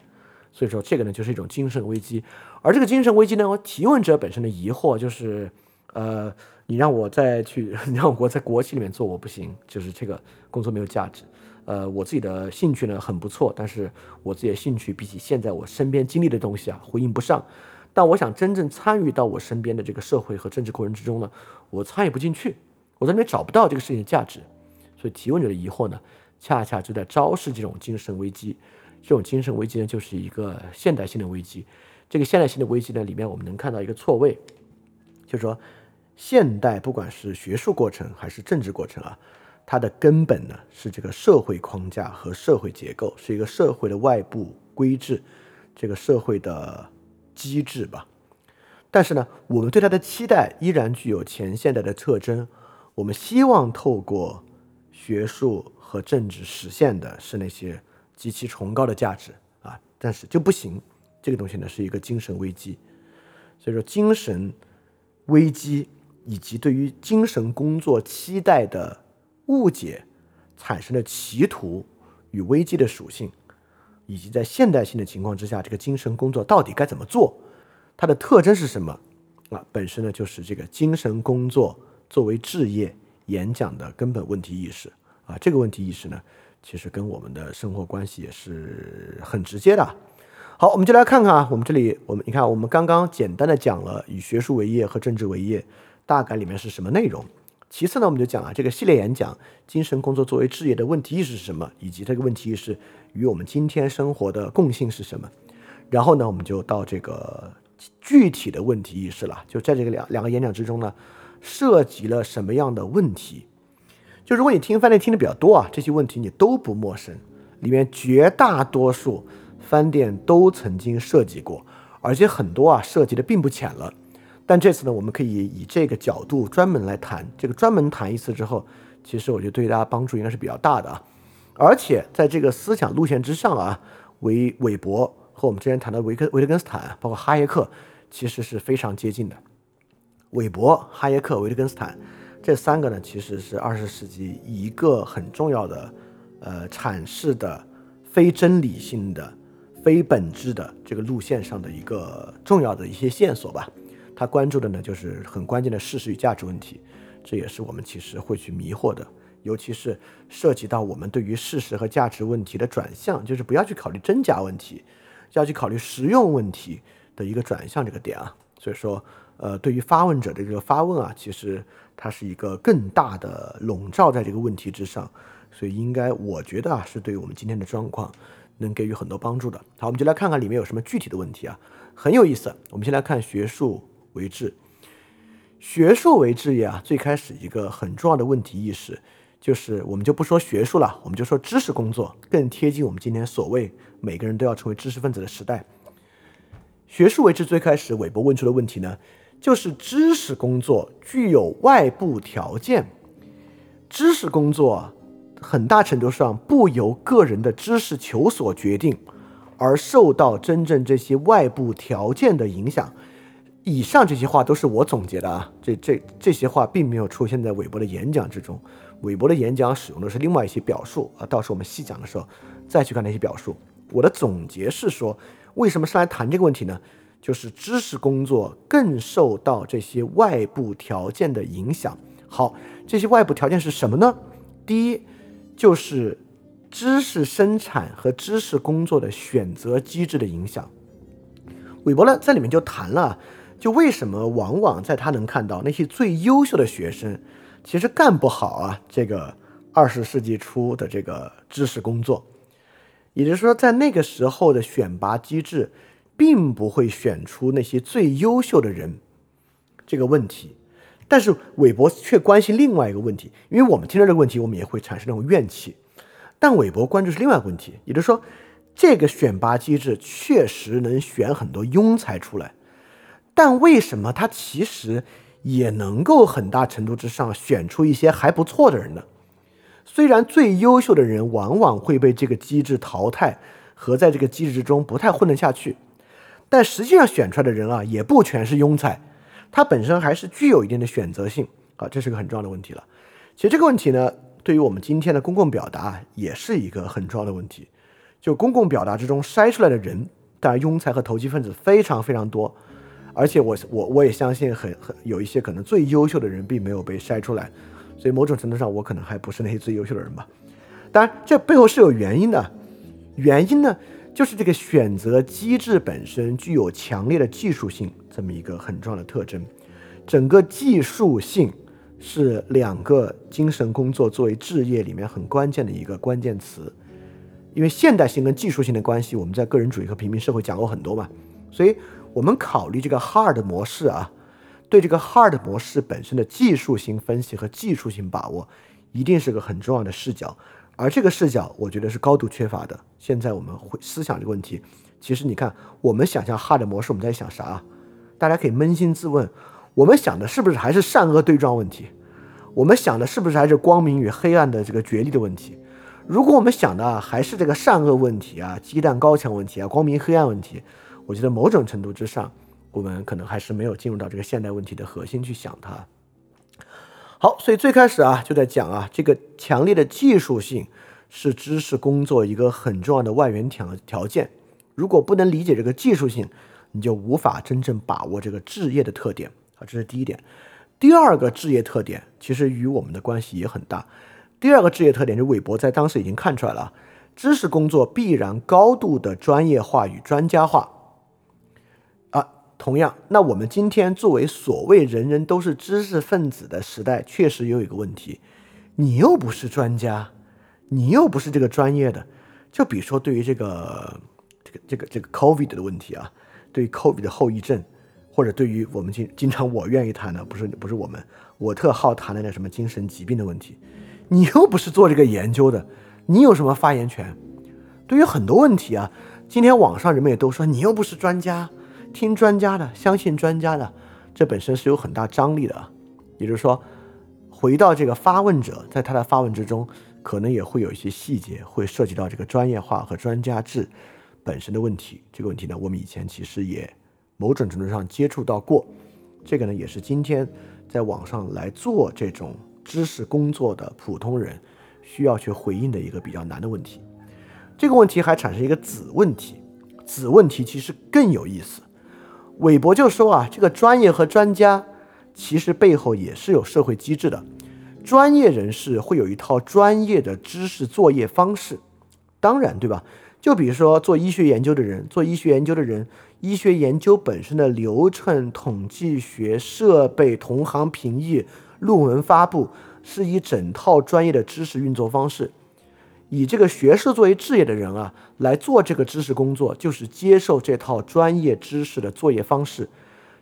所以说，这个呢就是一种精神危机。而这个精神危机呢，提问者本身的疑惑就是，呃，你让我再去，[laughs] 你让我在国企里面做，我不行，就是这个工作没有价值。呃，我自己的兴趣呢很不错，但是我自己的兴趣比起现在我身边经历的东西啊，呼应不上。但我想真正参与到我身边的这个社会和政治过程之中呢，我参与不进去，我在那边找不到这个事情的价值。所以提问者的疑惑呢，恰恰就在昭示这种精神危机。这种精神危机呢，就是一个现代性的危机。这个现代性的危机呢，里面我们能看到一个错位，就是说，现代不管是学术过程还是政治过程啊。它的根本呢是这个社会框架和社会结构，是一个社会的外部规制，这个社会的机制吧。但是呢，我们对它的期待依然具有前现代的特征。我们希望透过学术和政治实现的是那些极其崇高的价值啊，但是就不行。这个东西呢是一个精神危机。所以说，精神危机以及对于精神工作期待的。误解产生的歧途与危机的属性，以及在现代性的情况之下，这个精神工作到底该怎么做？它的特征是什么？啊，本身呢就是这个精神工作作为置业演讲的根本问题意识啊。这个问题意识呢，其实跟我们的生活关系也是很直接的。好，我们就来看看啊，我们这里我们你看，我们刚刚简单的讲了以学术为业和政治为业，大概里面是什么内容？其次呢，我们就讲啊，这个系列演讲，精神工作作为置业的问题意识是什么，以及这个问题意识与我们今天生活的共性是什么。然后呢，我们就到这个具体的问题意识了，就在这个两两个演讲之中呢，涉及了什么样的问题？就如果你听饭店听的比较多啊，这些问题你都不陌生，里面绝大多数饭店都曾经涉及过，而且很多啊涉及的并不浅了。但这次呢，我们可以以这个角度专门来谈，这个专门谈一次之后，其实我觉得对大家帮助应该是比较大的啊。而且在这个思想路线之上啊，韦韦伯和我们之前谈的维克维特根斯坦，包括哈耶克，其实是非常接近的。韦伯、哈耶克、维特根斯坦这三个呢，其实是二十世纪一个很重要的呃阐释的非真理性的、非本质的这个路线上的一个重要的一些线索吧。他关注的呢，就是很关键的事实与价值问题，这也是我们其实会去迷惑的，尤其是涉及到我们对于事实和价值问题的转向，就是不要去考虑真假问题，要去考虑实用问题的一个转向这个点啊。所以说，呃，对于发问者的这个发问啊，其实它是一个更大的笼罩在这个问题之上，所以应该我觉得啊，是对于我们今天的状况能给予很多帮助的。好，我们就来看看里面有什么具体的问题啊，很有意思。我们先来看学术。为治，学术为治业啊，最开始一个很重要的问题意识，就是我们就不说学术了，我们就说知识工作，更贴近我们今天所谓每个人都要成为知识分子的时代。学术为治最开始，韦伯问出的问题呢，就是知识工作具有外部条件，知识工作很大程度上不由个人的知识求索决定，而受到真正这些外部条件的影响。以上这些话都是我总结的啊，这这这些话并没有出现在韦伯的演讲之中，韦伯的演讲使用的是另外一些表述啊，到时候我们细讲的时候再去看那些表述。我的总结是说，为什么上来谈这个问题呢？就是知识工作更受到这些外部条件的影响。好，这些外部条件是什么呢？第一，就是知识生产和知识工作的选择机制的影响。韦伯呢在里面就谈了。就为什么往往在他能看到那些最优秀的学生，其实干不好啊？这个二十世纪初的这个知识工作，也就是说，在那个时候的选拔机制，并不会选出那些最优秀的人这个问题。但是韦伯却关心另外一个问题，因为我们听到这个问题，我们也会产生那种怨气。但韦伯关注是另外一个问题，也就是说，这个选拔机制确实能选很多庸才出来。但为什么他其实也能够很大程度之上选出一些还不错的人呢？虽然最优秀的人往往会被这个机制淘汰和在这个机制之中不太混得下去，但实际上选出来的人啊，也不全是庸才，他本身还是具有一定的选择性啊，这是个很重要的问题了。其实这个问题呢，对于我们今天的公共表达也是一个很重要的问题。就公共表达之中筛出来的人，当然庸才和投机分子非常非常多，而且我我我也相信很很有一些可能最优秀的人并没有被筛出来，所以某种程度上我可能还不是那些最优秀的人吧。当然这背后是有原因的，原因呢就是这个选择机制本身具有强烈的技术性这么一个很重要的特征，整个技术性是两个精神工作作为置业里面很关键的一个关键词。因为现代性跟技术性的关系，我们在个人主义和平民社会讲过很多嘛，所以我们考虑这个 hard 模式啊，对这个 hard 模式本身的技术性分析和技术性把握，一定是个很重要的视角，而这个视角我觉得是高度缺乏的。现在我们会思想这个问题，其实你看，我们想象 hard 模式，我们在想啥？大家可以扪心自问，我们想的是不是还是善恶对撞问题？我们想的是不是还是光明与黑暗的这个角力的问题？如果我们想的还是这个善恶问题啊，鸡蛋高墙问题啊，光明黑暗问题，我觉得某种程度之上，我们可能还是没有进入到这个现代问题的核心去想它。好，所以最开始啊，就在讲啊，这个强烈的技术性是知识工作一个很重要的外源条条件。如果不能理解这个技术性，你就无法真正把握这个置业的特点啊，这是第一点。第二个置业特点其实与我们的关系也很大。第二个职业特点，就韦伯在当时已经看出来了，知识工作必然高度的专业化与专家化。同样，那我们今天作为所谓人人都是知识分子的时代，确实有一个问题，你又不是专家，你又不是这个专业的。就比如说对于这个这个这个这个 COVID 的问题啊，对于 COVID 的后遗症，或者对于我们经经常我愿意谈的，不是不是我们，我特好谈的那什么精神疾病的问题。你又不是做这个研究的，你有什么发言权？对于很多问题啊，今天网上人们也都说你又不是专家，听专家的，相信专家的，这本身是有很大张力的啊。也就是说，回到这个发问者，在他的发问之中，可能也会有一些细节会涉及到这个专业化和专家制本身的问题。这个问题呢，我们以前其实也某种程度上接触到过。这个呢，也是今天在网上来做这种。知识工作的普通人需要去回应的一个比较难的问题，这个问题还产生一个子问题，子问题其实更有意思。韦伯就说啊，这个专业和专家其实背后也是有社会机制的，专业人士会有一套专业的知识作业方式，当然对吧？就比如说做医学研究的人，做医学研究的人，医学研究本身的流程、统计学、设备、同行评议。论文发布是一整套专业的知识运作方式，以这个学士作为置业的人啊来做这个知识工作，就是接受这套专业知识的作业方式。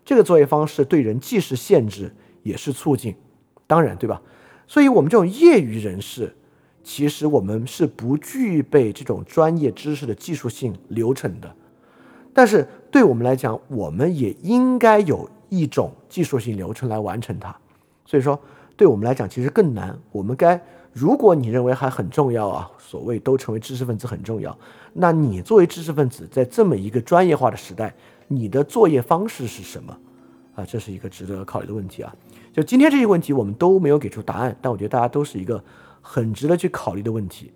这个作业方式对人既是限制也是促进，当然对吧？所以我们这种业余人士，其实我们是不具备这种专业知识的技术性流程的。但是对我们来讲，我们也应该有一种技术性流程来完成它。所以说，对我们来讲其实更难。我们该，如果你认为还很重要啊，所谓都成为知识分子很重要，那你作为知识分子，在这么一个专业化的时代，你的作业方式是什么？啊，这是一个值得考虑的问题啊。就今天这些问题，我们都没有给出答案，但我觉得大家都是一个很值得去考虑的问题。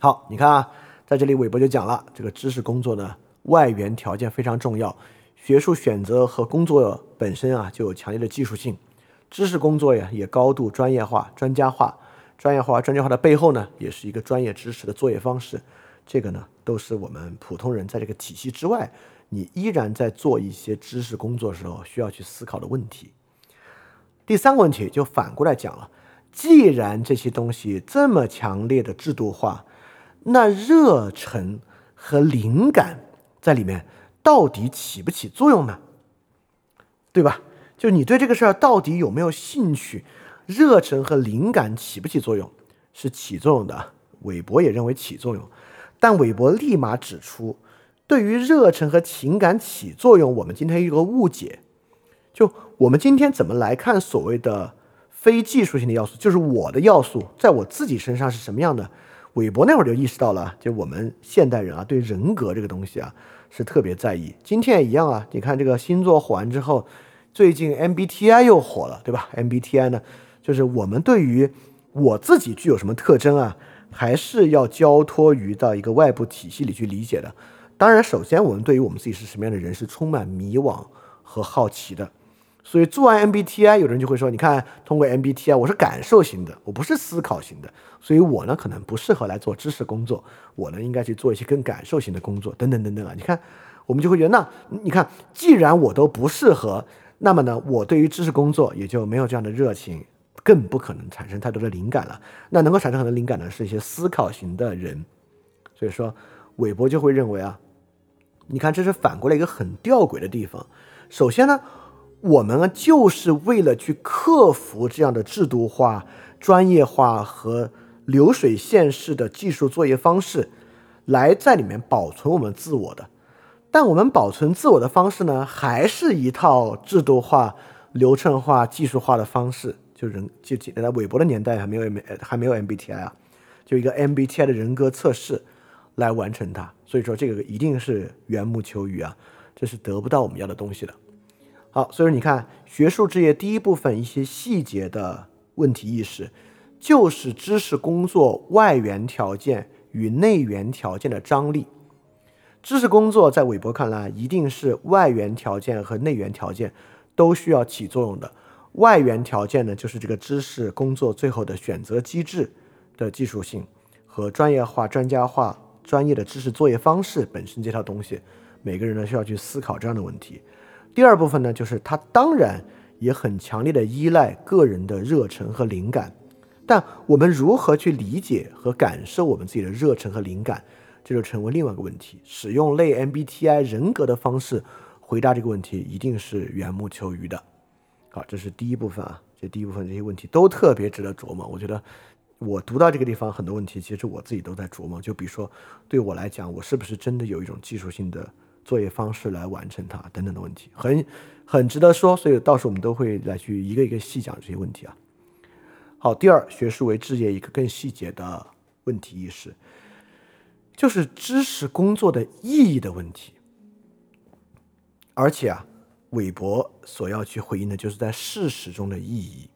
好，你看啊，在这里韦伯就讲了，这个知识工作的外源条件非常重要，学术选择和工作本身啊就有强烈的技术性。知识工作呀，也高度专业化、专家化。专业化、专家化的背后呢，也是一个专业知识的作业方式。这个呢，都是我们普通人在这个体系之外，你依然在做一些知识工作的时候需要去思考的问题。第三个问题就反过来讲了：既然这些东西这么强烈的制度化，那热忱和灵感在里面到底起不起作用呢？对吧？就你对这个事儿到底有没有兴趣、热忱和灵感起不起作用？是起作用的。韦伯也认为起作用，但韦伯立马指出，对于热忱和情感起作用，我们今天有个误解，就我们今天怎么来看所谓的非技术性的要素，就是我的要素在我自己身上是什么样的？韦伯那会儿就意识到了，就我们现代人啊，对人格这个东西啊是特别在意。今天也一样啊，你看这个星座火完之后，最近 MBTI 又火了，对吧？MBTI 呢，就是我们对于我自己具有什么特征啊，还是要交托于到一个外部体系里去理解的。当然，首先我们对于我们自己是什么样的人是充满迷惘和好奇的。所以做完 MBTI，有人就会说：“你看，通过 MBTI，我是感受型的，我不是思考型的，所以我呢可能不适合来做知识工作，我呢应该去做一些更感受型的工作，等等等等啊。”你看，我们就会觉得，那你看，既然我都不适合，那么呢，我对于知识工作也就没有这样的热情，更不可能产生太多的灵感了。那能够产生很多灵感的是一些思考型的人。所以说，韦伯就会认为啊。你看，这是反过来一个很吊诡的地方。首先呢，我们就是为了去克服这样的制度化、专业化和流水线式的技术作业方式，来在里面保存我们自我的。但我们保存自我的方式呢，还是一套制度化、流程化、技术化的方式。就人就在韦伯的年代还没有 M 还没有 MBTI 啊，就一个 MBTI 的人格测试。来完成它，所以说这个一定是缘木求鱼啊，这是得不到我们要的东西的。好，所以说你看学术职业第一部分一些细节的问题意识，就是知识工作外源条件与内源条件的张力。知识工作在韦伯看来，一定是外源条件和内源条件都需要起作用的。外源条件呢，就是这个知识工作最后的选择机制的技术性和专业化、专家化。专业的知识作业方式本身这套东西，每个人呢需要去思考这样的问题。第二部分呢，就是它当然也很强烈的依赖个人的热忱和灵感，但我们如何去理解和感受我们自己的热忱和灵感，这就成为另外一个问题。使用类 MBTI 人格的方式回答这个问题，一定是缘木求鱼的。好，这是第一部分啊，这第一部分这些问题都特别值得琢磨。我觉得。我读到这个地方很多问题，其实我自己都在琢磨。就比如说，对我来讲，我是不是真的有一种技术性的作业方式来完成它等等的问题，很很值得说。所以到时候我们都会来去一个一个细讲这些问题啊。好，第二，学术为置业一个更细节的问题意识，就是知识工作的意义的问题。而且啊，韦伯所要去回应的就是在事实中的意义。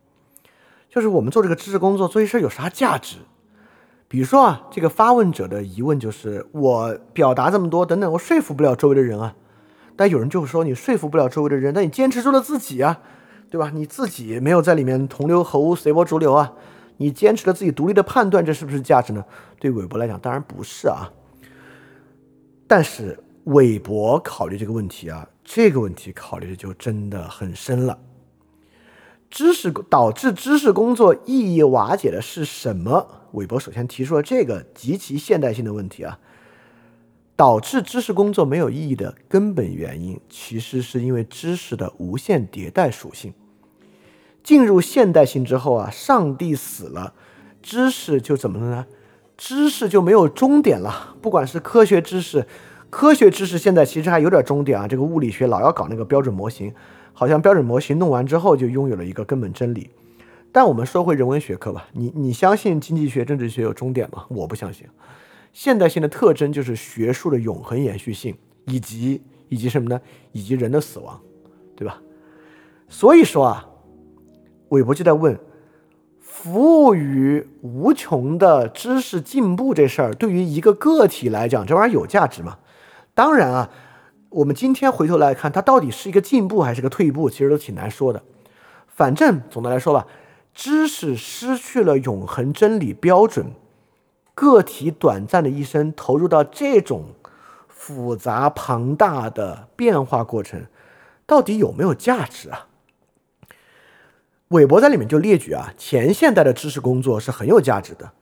就是我们做这个知识工作做一事有啥价值？比如说啊，这个发问者的疑问就是我表达这么多等等，我说服不了周围的人啊。但有人就会说你说服不了周围的人，但你坚持住了自己啊，对吧？你自己没有在里面同流合污、随波逐流啊，你坚持了自己独立的判断，这是不是价值呢？对韦伯来讲，当然不是啊。但是韦伯考虑这个问题啊，这个问题考虑的就真的很深了。知识导致知识工作意义瓦解的是什么？韦伯首先提出了这个极其现代性的问题啊，导致知识工作没有意义的根本原因，其实是因为知识的无限迭代属性。进入现代性之后啊，上帝死了，知识就怎么了呢？知识就没有终点了。不管是科学知识，科学知识现在其实还有点终点啊。这个物理学老要搞那个标准模型。好像标准模型弄完之后就拥有了一个根本真理，但我们说回人文学科吧，你你相信经济学、政治学有终点吗？我不相信。现代性的特征就是学术的永恒延续性，以及以及什么呢？以及人的死亡，对吧？所以说啊，韦伯就在问：服务于无穷的知识进步这事儿，对于一个个体来讲，这玩意儿有价值吗？当然啊。我们今天回头来看，它到底是一个进步还是个退步，其实都挺难说的。反正总的来说吧，知识失去了永恒真理标准，个体短暂的一生投入到这种复杂庞大的变化过程，到底有没有价值啊？韦伯在里面就列举啊，前现代的知识工作是很有价值的，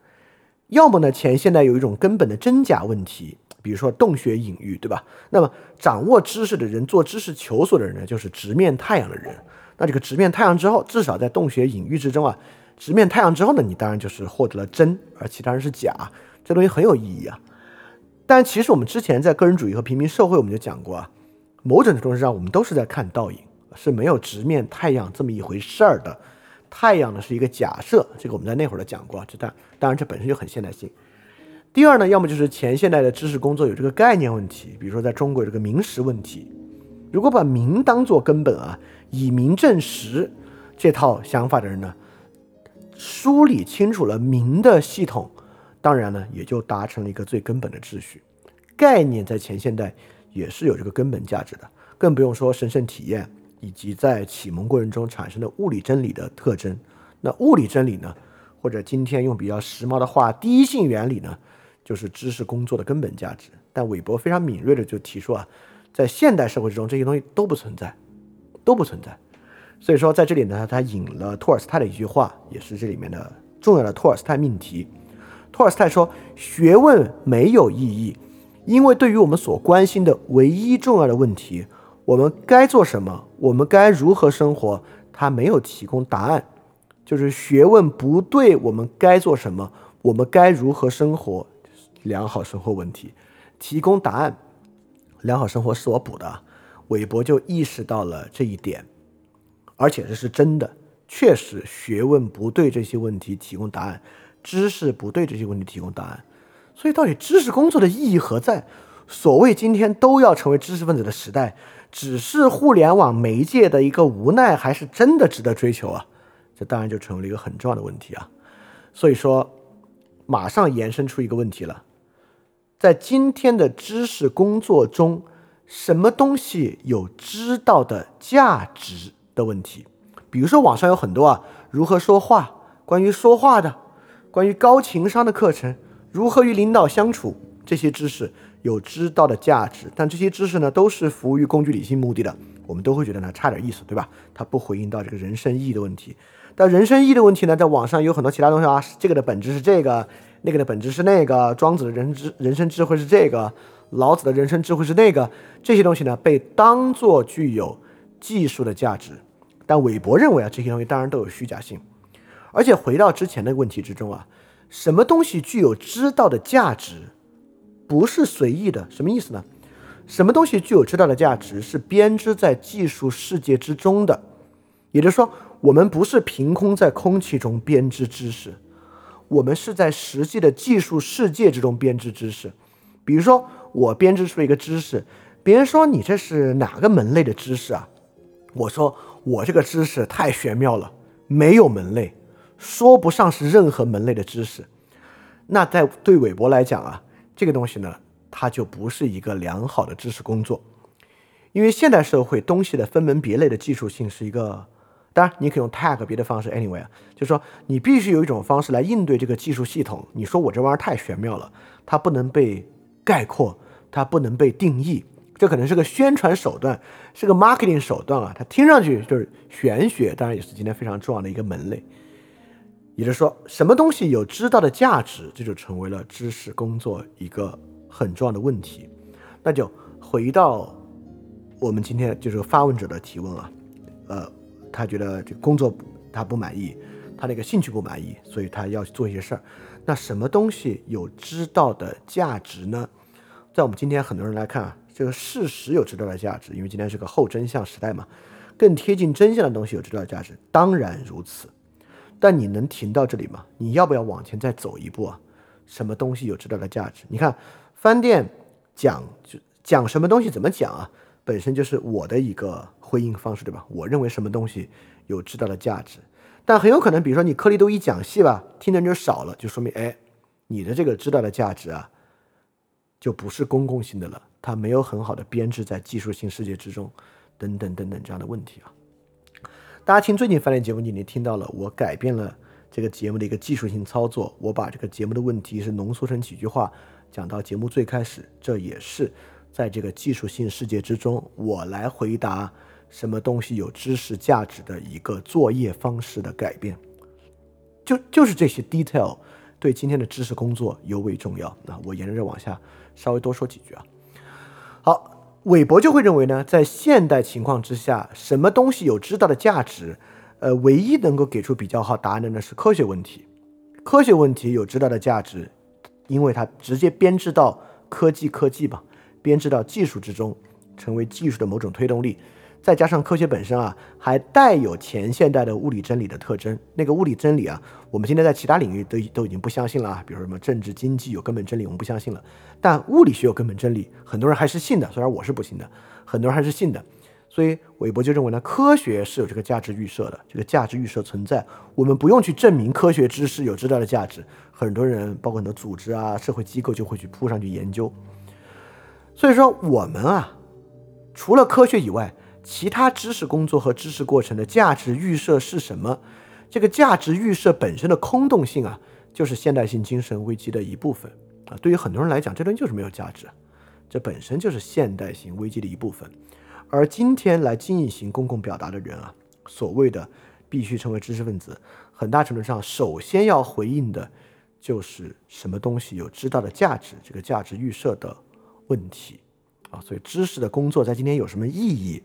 要么呢，前现代有一种根本的真假问题。比如说洞穴隐喻，对吧？那么掌握知识的人，做知识求索的人呢，就是直面太阳的人。那这个直面太阳之后，至少在洞穴隐喻之中啊，直面太阳之后呢，你当然就是获得了真，而其他人是假。这东西很有意义啊。但其实我们之前在个人主义和平民社会，我们就讲过啊，某种程度上我们都是在看倒影，是没有直面太阳这么一回事儿的。太阳呢是一个假设，这个我们在那会儿都讲过，这当当然这本身就很现代性。第二呢，要么就是前现代的知识工作有这个概念问题，比如说在中国有这个名实问题。如果把名当做根本啊，以名证实这套想法的人呢，梳理清楚了名的系统，当然呢也就达成了一个最根本的秩序。概念在前现代也是有这个根本价值的，更不用说神圣体验。以及在启蒙过程中产生的物理真理的特征，那物理真理呢？或者今天用比较时髦的话，第一性原理呢，就是知识工作的根本价值。但韦伯非常敏锐的就提出啊，在现代社会之中，这些东西都不存在，都不存在。所以说，在这里呢，他引了托尔斯泰的一句话，也是这里面的重要的托尔斯泰命题。托尔斯泰说：“学问没有意义，因为对于我们所关心的唯一重要的问题。”我们该做什么？我们该如何生活？他没有提供答案，就是学问不对我们该做什么，我们该如何生活，良好生活问题提供答案。良好生活是我补的，韦伯就意识到了这一点，而且这是真的，确实学问不对这些问题提供答案，知识不对这些问题提供答案。所以，到底知识工作的意义何在？所谓今天都要成为知识分子的时代。只是互联网媒介的一个无奈，还是真的值得追求啊？这当然就成为了一个很重要的问题啊。所以说，马上延伸出一个问题了：在今天的知识工作中，什么东西有知道的价值的问题？比如说，网上有很多啊，如何说话，关于说话的，关于高情商的课程，如何与领导相处这些知识。有知道的价值，但这些知识呢，都是服务于工具理性目的的，我们都会觉得呢差点意思，对吧？它不回应到这个人生意义的问题。但人生意义的问题呢，在网上有很多其他东西啊，这个的本质是这个，那个的本质是那个。庄子的人之人生智慧是这个，老子的人生智慧是那个。这些东西呢，被当作具有技术的价值。但韦伯认为啊，这些东西当然都有虚假性。而且回到之前的问题之中啊，什么东西具有知道的价值？不是随意的，什么意思呢？什么东西具有知道的价值，是编织在技术世界之中的。也就是说，我们不是凭空在空气中编织知识，我们是在实际的技术世界之中编织知识。比如说，我编织出一个知识，别人说你这是哪个门类的知识啊？我说我这个知识太玄妙了，没有门类，说不上是任何门类的知识。那在对韦伯来讲啊。这个东西呢，它就不是一个良好的知识工作，因为现代社会东西的分门别类的技术性是一个，当然你可以用 tag 别的方式，anyway 啊，就是说你必须有一种方式来应对这个技术系统。你说我这玩意儿太玄妙了，它不能被概括，它不能被定义，这可能是个宣传手段，是个 marketing 手段啊，它听上去就是玄学，当然也是今天非常重要的一个门类。也就是说，什么东西有知道的价值，这就成为了知识工作一个很重要的问题。那就回到我们今天就是发问者的提问啊，呃，他觉得这工作他不满意，他那个兴趣不满意，所以他要做一些事儿。那什么东西有知道的价值呢？在我们今天很多人来看啊，这个事实有知道的价值，因为今天是个后真相时代嘛，更贴近真相的东西有知道的价值，当然如此。但你能停到这里吗？你要不要往前再走一步啊？什么东西有知道的价值？你看，饭店讲就讲什么东西怎么讲啊？本身就是我的一个回应方式，对吧？我认为什么东西有知道的价值，但很有可能，比如说你颗粒度一讲细吧，听的人就少了，就说明哎，你的这个知道的价值啊，就不是公共性的了，它没有很好的编制在技术性世界之中，等等等等这样的问题啊。大家听最近饭店节目，你经听到了我改变了这个节目的一个技术性操作，我把这个节目的问题是浓缩成几句话讲到节目最开始，这也是在这个技术性世界之中，我来回答什么东西有知识价值的一个作业方式的改变，就就是这些 detail 对今天的知识工作尤为重要。那我沿着往下稍微多说几句啊，好。韦伯就会认为呢，在现代情况之下，什么东西有知道的价值？呃，唯一能够给出比较好答案的呢是科学问题。科学问题有知道的价值，因为它直接编织到科技科技吧，编织到技术之中，成为技术的某种推动力。再加上科学本身啊，还带有前现代的物理真理的特征。那个物理真理啊，我们今天在其他领域都都已经不相信了啊，比如什么政治经济有根本真理，我们不相信了。但物理学有根本真理，很多人还是信的。虽然我是不信的，很多人还是信的。所以韦伯就认为呢，科学是有这个价值预设的，这个价值预设存在，我们不用去证明科学知识有知道的价值。很多人，包括很多组织啊、社会机构就会去扑上去研究。所以说，我们啊，除了科学以外，其他知识工作和知识过程的价值预设是什么？这个价值预设本身的空洞性啊，就是现代性精神危机的一部分啊。对于很多人来讲，这东西就是没有价值，这本身就是现代性危机的一部分。而今天来进行公共表达的人啊，所谓的必须成为知识分子，很大程度上首先要回应的就是什么东西有知道的价值，这个价值预设的问题啊。所以知识的工作在今天有什么意义？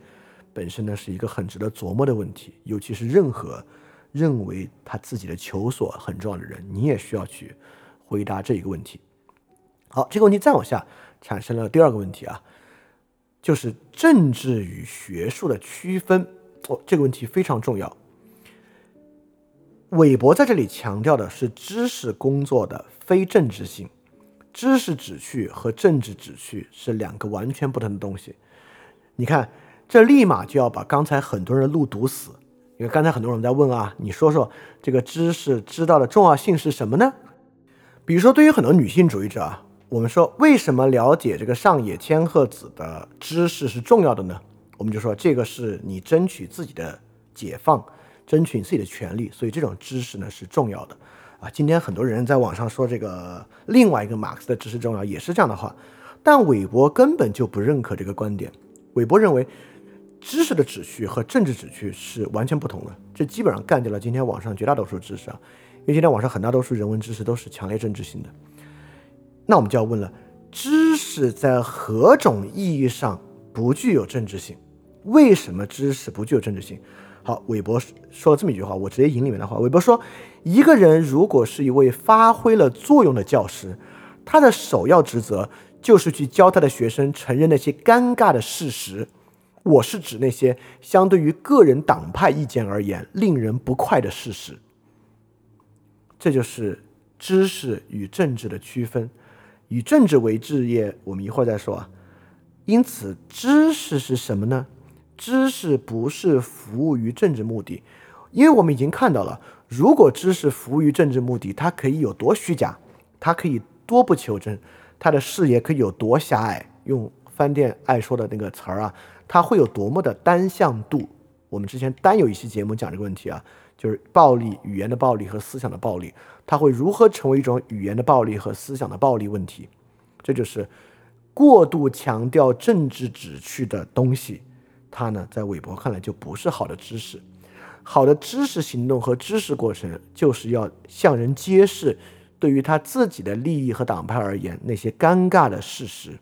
本身呢是一个很值得琢磨的问题，尤其是任何认为他自己的求索很重要的人，你也需要去回答这一个问题。好，这个问题再往下产生了第二个问题啊，就是政治与学术的区分。哦，这个问题非常重要。韦伯在这里强调的是知识工作的非政治性，知识旨趣和政治旨趣是两个完全不同的东西。你看。这立马就要把刚才很多人的路堵死，因为刚才很多人在问啊，你说说这个知识知道的重要性是什么呢？比如说，对于很多女性主义者啊，我们说为什么了解这个上野千鹤子的知识是重要的呢？我们就说这个是你争取自己的解放，争取你自己的权利，所以这种知识呢是重要的啊。今天很多人在网上说这个另外一个马克思的知识重要，也是这样的话，但韦伯根本就不认可这个观点。韦伯认为。知识的秩序和政治秩序是完全不同的，这基本上干掉了今天网上绝大多数知识啊，因为今天网上很大多数人文知识都是强烈政治性的。那我们就要问了，知识在何种意义上不具有政治性？为什么知识不具有政治性？好，韦伯说了这么一句话，我直接引里面的话。韦伯说，一个人如果是一位发挥了作用的教师，他的首要职责就是去教他的学生承认那些尴尬的事实。我是指那些相对于个人党派意见而言令人不快的事实。这就是知识与政治的区分。以政治为置业，我们一会儿再说啊。因此，知识是什么呢？知识不是服务于政治目的，因为我们已经看到了，如果知识服务于政治目的，它可以有多虚假，它可以多不求真，它的视野可以有多狭隘。用饭店爱说的那个词儿啊。它会有多么的单向度？我们之前单有一期节目讲这个问题啊，就是暴力语言的暴力和思想的暴力，它会如何成为一种语言的暴力和思想的暴力问题？这就是过度强调政治旨趣的东西，它呢，在韦伯看来就不是好的知识。好的知识行动和知识过程，就是要向人揭示，对于他自己的利益和党派而言，那些尴尬的事实。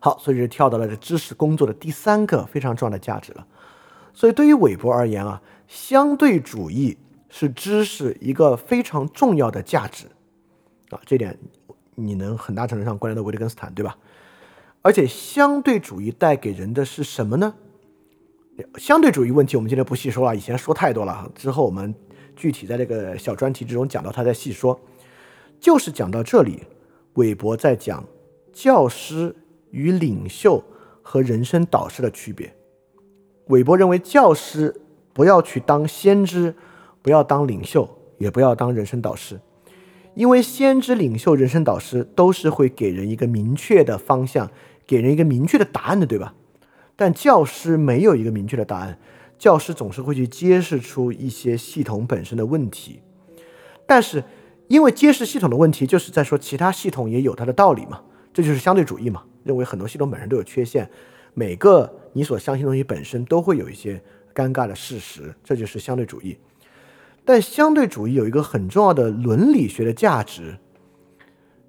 好，所以就跳到了这知识工作的第三个非常重要的价值了。所以对于韦伯而言啊，相对主义是知识一个非常重要的价值啊，这点你能很大程度上关联到维特根斯坦，对吧？而且相对主义带给人的是什么呢？相对主义问题我们今天不细说了，以前说太多了，之后我们具体在这个小专题之中讲到，他再细说。就是讲到这里，韦伯在讲教师。与领袖和人生导师的区别，韦伯认为教师不要去当先知，不要当领袖，也不要当人生导师，因为先知、领袖、人生导师都是会给人一个明确的方向，给人一个明确的答案的，对吧？但教师没有一个明确的答案，教师总是会去揭示出一些系统本身的问题，但是因为揭示系统的问题，就是在说其他系统也有它的道理嘛，这就是相对主义嘛。认为很多系统本身都有缺陷，每个你所相信的东西本身都会有一些尴尬的事实，这就是相对主义。但相对主义有一个很重要的伦理学的价值，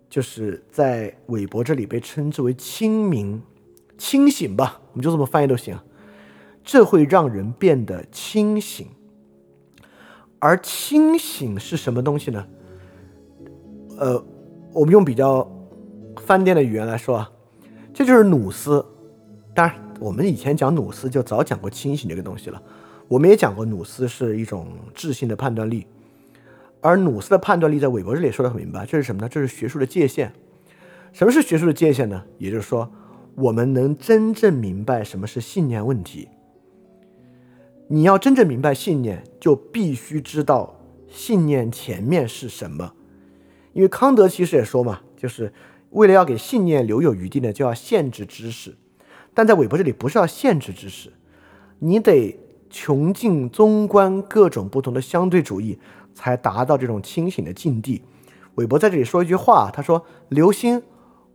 就是在韦伯这里被称之为清明、清醒吧，我们就这么翻译都行。这会让人变得清醒，而清醒是什么东西呢？呃，我们用比较。饭店的语言来说啊，这就是努斯。当然，我们以前讲努斯就早讲过清醒这个东西了。我们也讲过努斯是一种智性的判断力，而努斯的判断力在韦伯这里说的很明白，这是什么呢？这是学术的界限。什么是学术的界限呢？也就是说，我们能真正明白什么是信念问题。你要真正明白信念，就必须知道信念前面是什么。因为康德其实也说嘛，就是为了要给信念留有余地呢，就要限制知识。但在韦伯这里，不是要限制知识，你得穷尽综观各种不同的相对主义，才达到这种清醒的境地。韦伯在这里说一句话，他说：“刘星，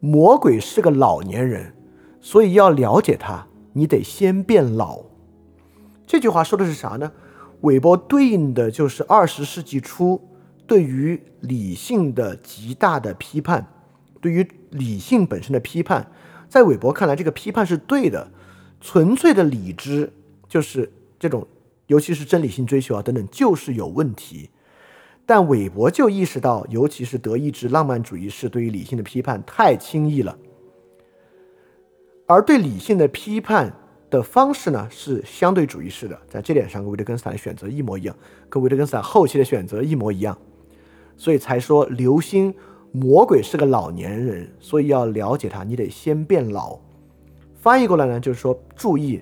魔鬼是个老年人，所以要了解他，你得先变老。”这句话说的是啥呢？韦伯对应的就是二十世纪初对于理性的极大的批判，对于理性本身的批判。在韦伯看来，这个批判是对的。纯粹的理智就是这种，尤其是真理性追求啊等等，就是有问题。但韦伯就意识到，尤其是德意志浪漫主义式对于理性的批判太轻易了，而对理性的批判。的方式呢是相对主义式的，在这点上跟维特根斯坦的选择一模一样，跟维特根斯坦后期的选择一模一样，所以才说刘星魔鬼是个老年人，所以要了解他，你得先变老。翻译过来呢，就是说注意，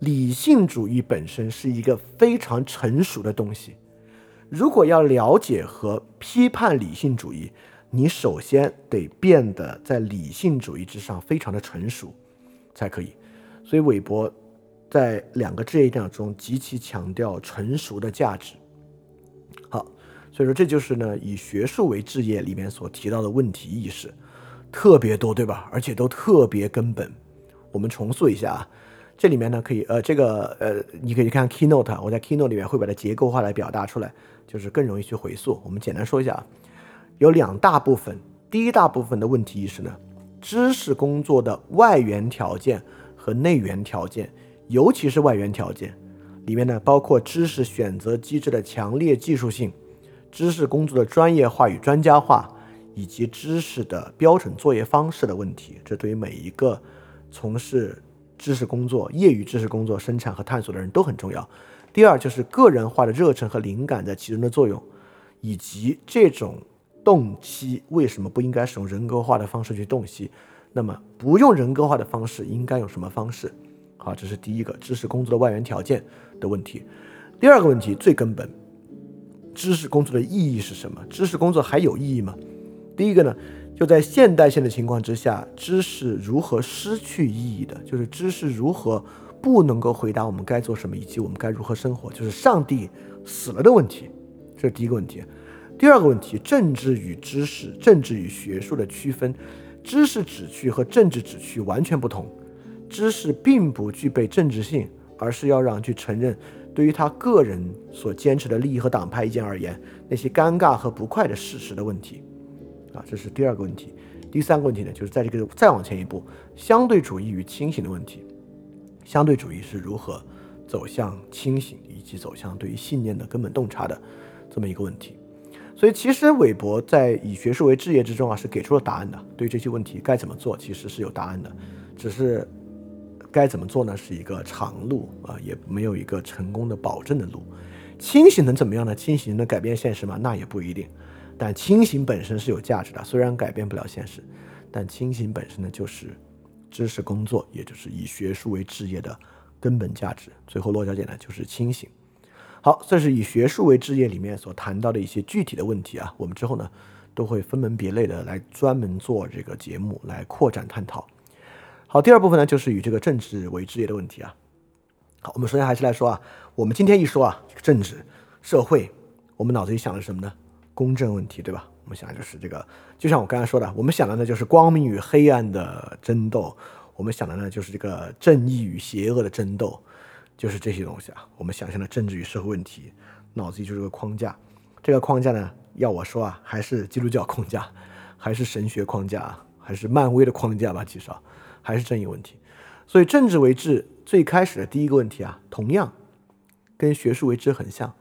理性主义本身是一个非常成熟的东西，如果要了解和批判理性主义，你首先得变得在理性主义之上非常的成熟，才可以。所以，韦伯在两个职业点中极其强调成熟的价值。好，所以说这就是呢，以学术为置业里面所提到的问题意识特别多，对吧？而且都特别根本。我们重塑一下啊，这里面呢可以呃，这个呃，你可以看 keynote，我在 keynote 里面会把它结构化来表达出来，就是更容易去回溯。我们简单说一下啊，有两大部分。第一大部分的问题意识呢，知识工作的外源条件。和内源条件，尤其是外源条件里面呢，包括知识选择机制的强烈技术性、知识工作的专业化与专家化，以及知识的标准作业方式的问题。这对于每一个从事知识工作、业余知识工作生产和探索的人都很重要。第二，就是个人化的热忱和灵感在其中的作用，以及这种动机为什么不应该使用人格化的方式去洞悉。那么不用人格化的方式，应该用什么方式？好，这是第一个知识工作的外源条件的问题。第二个问题最根本，知识工作的意义是什么？知识工作还有意义吗？第一个呢，就在现代性的情况之下，知识如何失去意义的？就是知识如何不能够回答我们该做什么，以及我们该如何生活？就是上帝死了的问题。这是第一个问题。第二个问题，政治与知识、政治与学术的区分。知识旨趣和政治旨趣完全不同，知识并不具备政治性，而是要让去承认，对于他个人所坚持的利益和党派意见而言，那些尴尬和不快的事实的问题，啊，这是第二个问题。第三个问题呢，就是在这个再往前一步，相对主义与清醒的问题，相对主义是如何走向清醒，以及走向对于信念的根本洞察的这么一个问题。所以，其实韦伯在以学术为置业之中啊，是给出了答案的。对于这些问题该怎么做，其实是有答案的，只是该怎么做呢？是一个长路啊，也没有一个成功的保证的路。清醒能怎么样呢？清醒能改变现实吗？那也不一定。但清醒本身是有价值的，虽然改变不了现实，但清醒本身呢，就是知识工作，也就是以学术为置业的根本价值。最后落脚点呢，就是清醒。好，这是以学术为职业里面所谈到的一些具体的问题啊，我们之后呢都会分门别类的来专门做这个节目来扩展探讨。好，第二部分呢就是与这个政治为职业的问题啊。好，我们首先还是来说啊，我们今天一说啊，政治社会，我们脑子里想的是什么呢？公正问题，对吧？我们想的就是这个，就像我刚才说的，我们想的呢就是光明与黑暗的争斗，我们想的呢就是这个正义与邪恶的争斗。就是这些东西啊，我们想象的政治与社会问题，脑子里就是个框架。这个框架呢，要我说啊，还是基督教框架，还是神学框架，还是漫威的框架吧，至少还是正义问题。所以政治为治最开始的第一个问题啊，同样跟学术为治很像。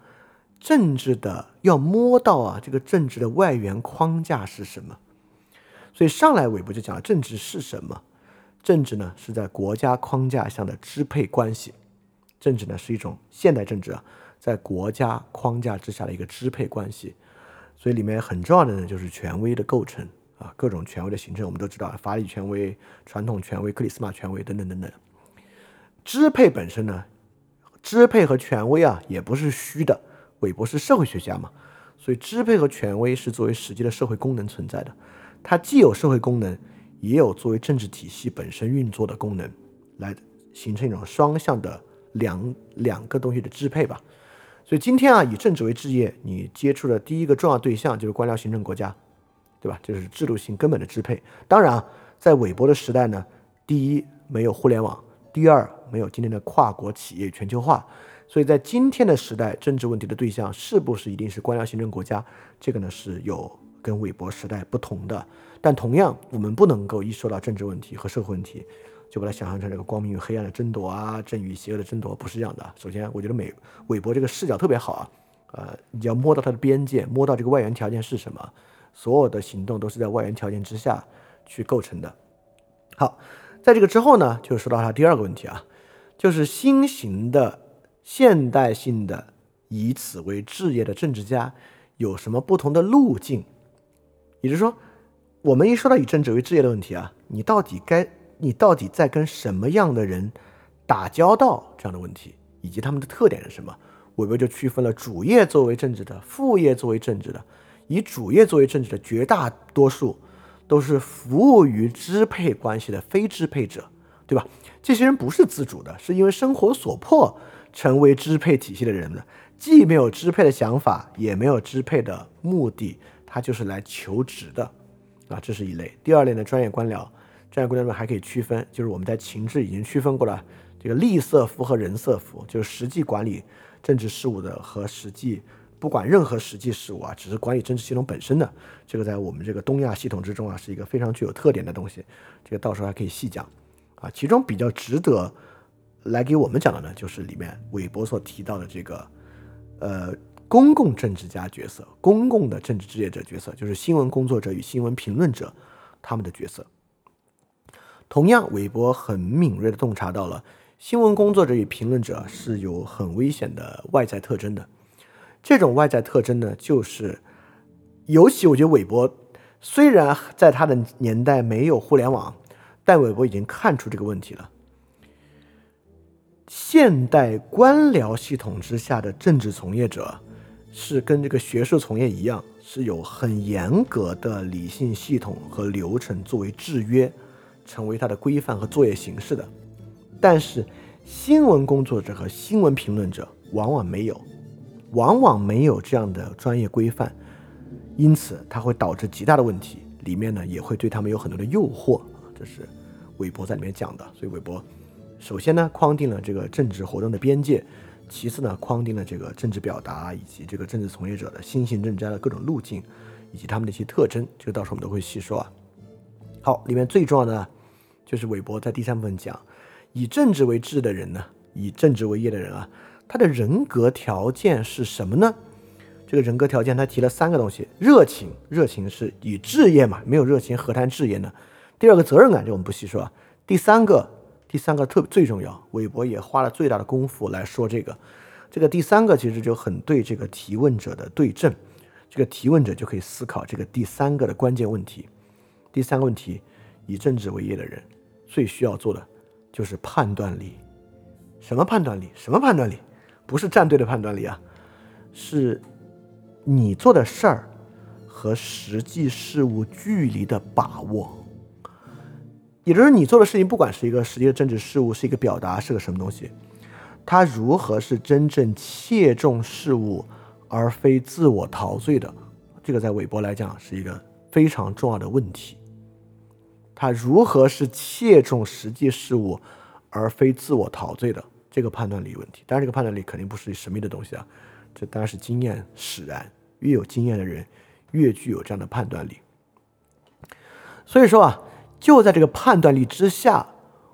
政治的要摸到啊，这个政治的外源框架是什么？所以上来韦伯就讲了政治是什么？政治呢是在国家框架下的支配关系，政治呢是一种现代政治啊，在国家框架之下的一个支配关系。所以里面很重要的呢就是权威的构成啊，各种权威的形成，我们都知道，法理权威、传统权威、克里斯玛权威等等等等。支配本身呢，支配和权威啊也不是虚的。韦伯是社会学家嘛，所以支配和权威是作为实际的社会功能存在的，它既有社会功能。也有作为政治体系本身运作的功能，来形成一种双向的两两个东西的支配吧。所以今天啊，以政治为置业，你接触的第一个重要对象就是官僚行政国家，对吧？就是制度性根本的支配。当然啊，在韦伯的时代呢，第一没有互联网，第二没有今天的跨国企业全球化，所以在今天的时代，政治问题的对象是不是一定是官僚行政国家？这个呢是有跟韦伯时代不同的。但同样，我们不能够一说到政治问题和社会问题，就把它想象成这个光明与黑暗的争夺啊，正与邪恶的争夺，不是这样的。首先，我觉得美韦伯这个视角特别好啊，呃，你要摸到它的边界，摸到这个外援条件是什么，所有的行动都是在外源条件之下去构成的。好，在这个之后呢，就说到他第二个问题啊，就是新型的现代性的以此为置业的政治家有什么不同的路径，也就是说。我们一说到以政治为置业的问题啊，你到底该你到底在跟什么样的人打交道？这样的问题以及他们的特点是什么？韦伯就区分了主业作为政治的，副业作为政治的。以主业作为政治的绝大多数都是服务于支配关系的非支配者，对吧？这些人不是自主的，是因为生活所迫成为支配体系的人呢，既没有支配的想法，也没有支配的目的，他就是来求职的。啊，这是一类。第二类呢，专业官僚，专业官僚们还可以区分，就是我们在情志已经区分过了，这个利色服和人色服，就是实际管理政治事务的和实际不管任何实际事务啊，只是管理政治系统本身的。这个在我们这个东亚系统之中啊，是一个非常具有特点的东西。这个到时候还可以细讲啊。其中比较值得来给我们讲的呢，就是里面韦伯所提到的这个，呃。公共政治家角色，公共的政治职业者角色，就是新闻工作者与新闻评论者，他们的角色。同样，韦伯很敏锐地洞察到了新闻工作者与评论者是有很危险的外在特征的。这种外在特征呢，就是尤其我觉得韦伯虽然在他的年代没有互联网，但韦伯已经看出这个问题了。现代官僚系统之下的政治从业者。是跟这个学术从业一样，是有很严格的理性系统和流程作为制约，成为它的规范和作业形式的。但是，新闻工作者和新闻评论者往往没有，往往没有这样的专业规范，因此它会导致极大的问题。里面呢也会对他们有很多的诱惑，这是韦伯在里面讲的。所以韦伯首先呢框定了这个政治活动的边界。其次呢，框定了这个政治表达以及这个政治从业者的新型政治家的各种路径，以及他们的一些特征，这个到时候我们都会细说啊。好，里面最重要的就是韦伯在第三部分讲，以政治为志的人呢，以政治为业的人啊，他的人格条件是什么呢？这个人格条件他提了三个东西：热情，热情是以置业嘛，没有热情何谈置业呢？第二个责任感，这我们不细说。第三个。第三个特最重要，韦伯也花了最大的功夫来说这个。这个第三个其实就很对这个提问者的对症，这个提问者就可以思考这个第三个的关键问题。第三个问题，以政治为业的人最需要做的就是判断力。什么判断力？什么判断力？不是站队的判断力啊，是你做的事儿和实际事物距离的把握。也就是你做的事情，不管是一个实际的政治事务，是一个表达，是个什么东西，它如何是真正切中事物，而非自我陶醉的，这个在韦伯来讲是一个非常重要的问题。它如何是切中实际事物，而非自我陶醉的这个判断力问题？当然，这个判断力肯定不是神秘的东西啊，这当然是经验使然。越有经验的人，越具有这样的判断力。所以说啊。就在这个判断力之下，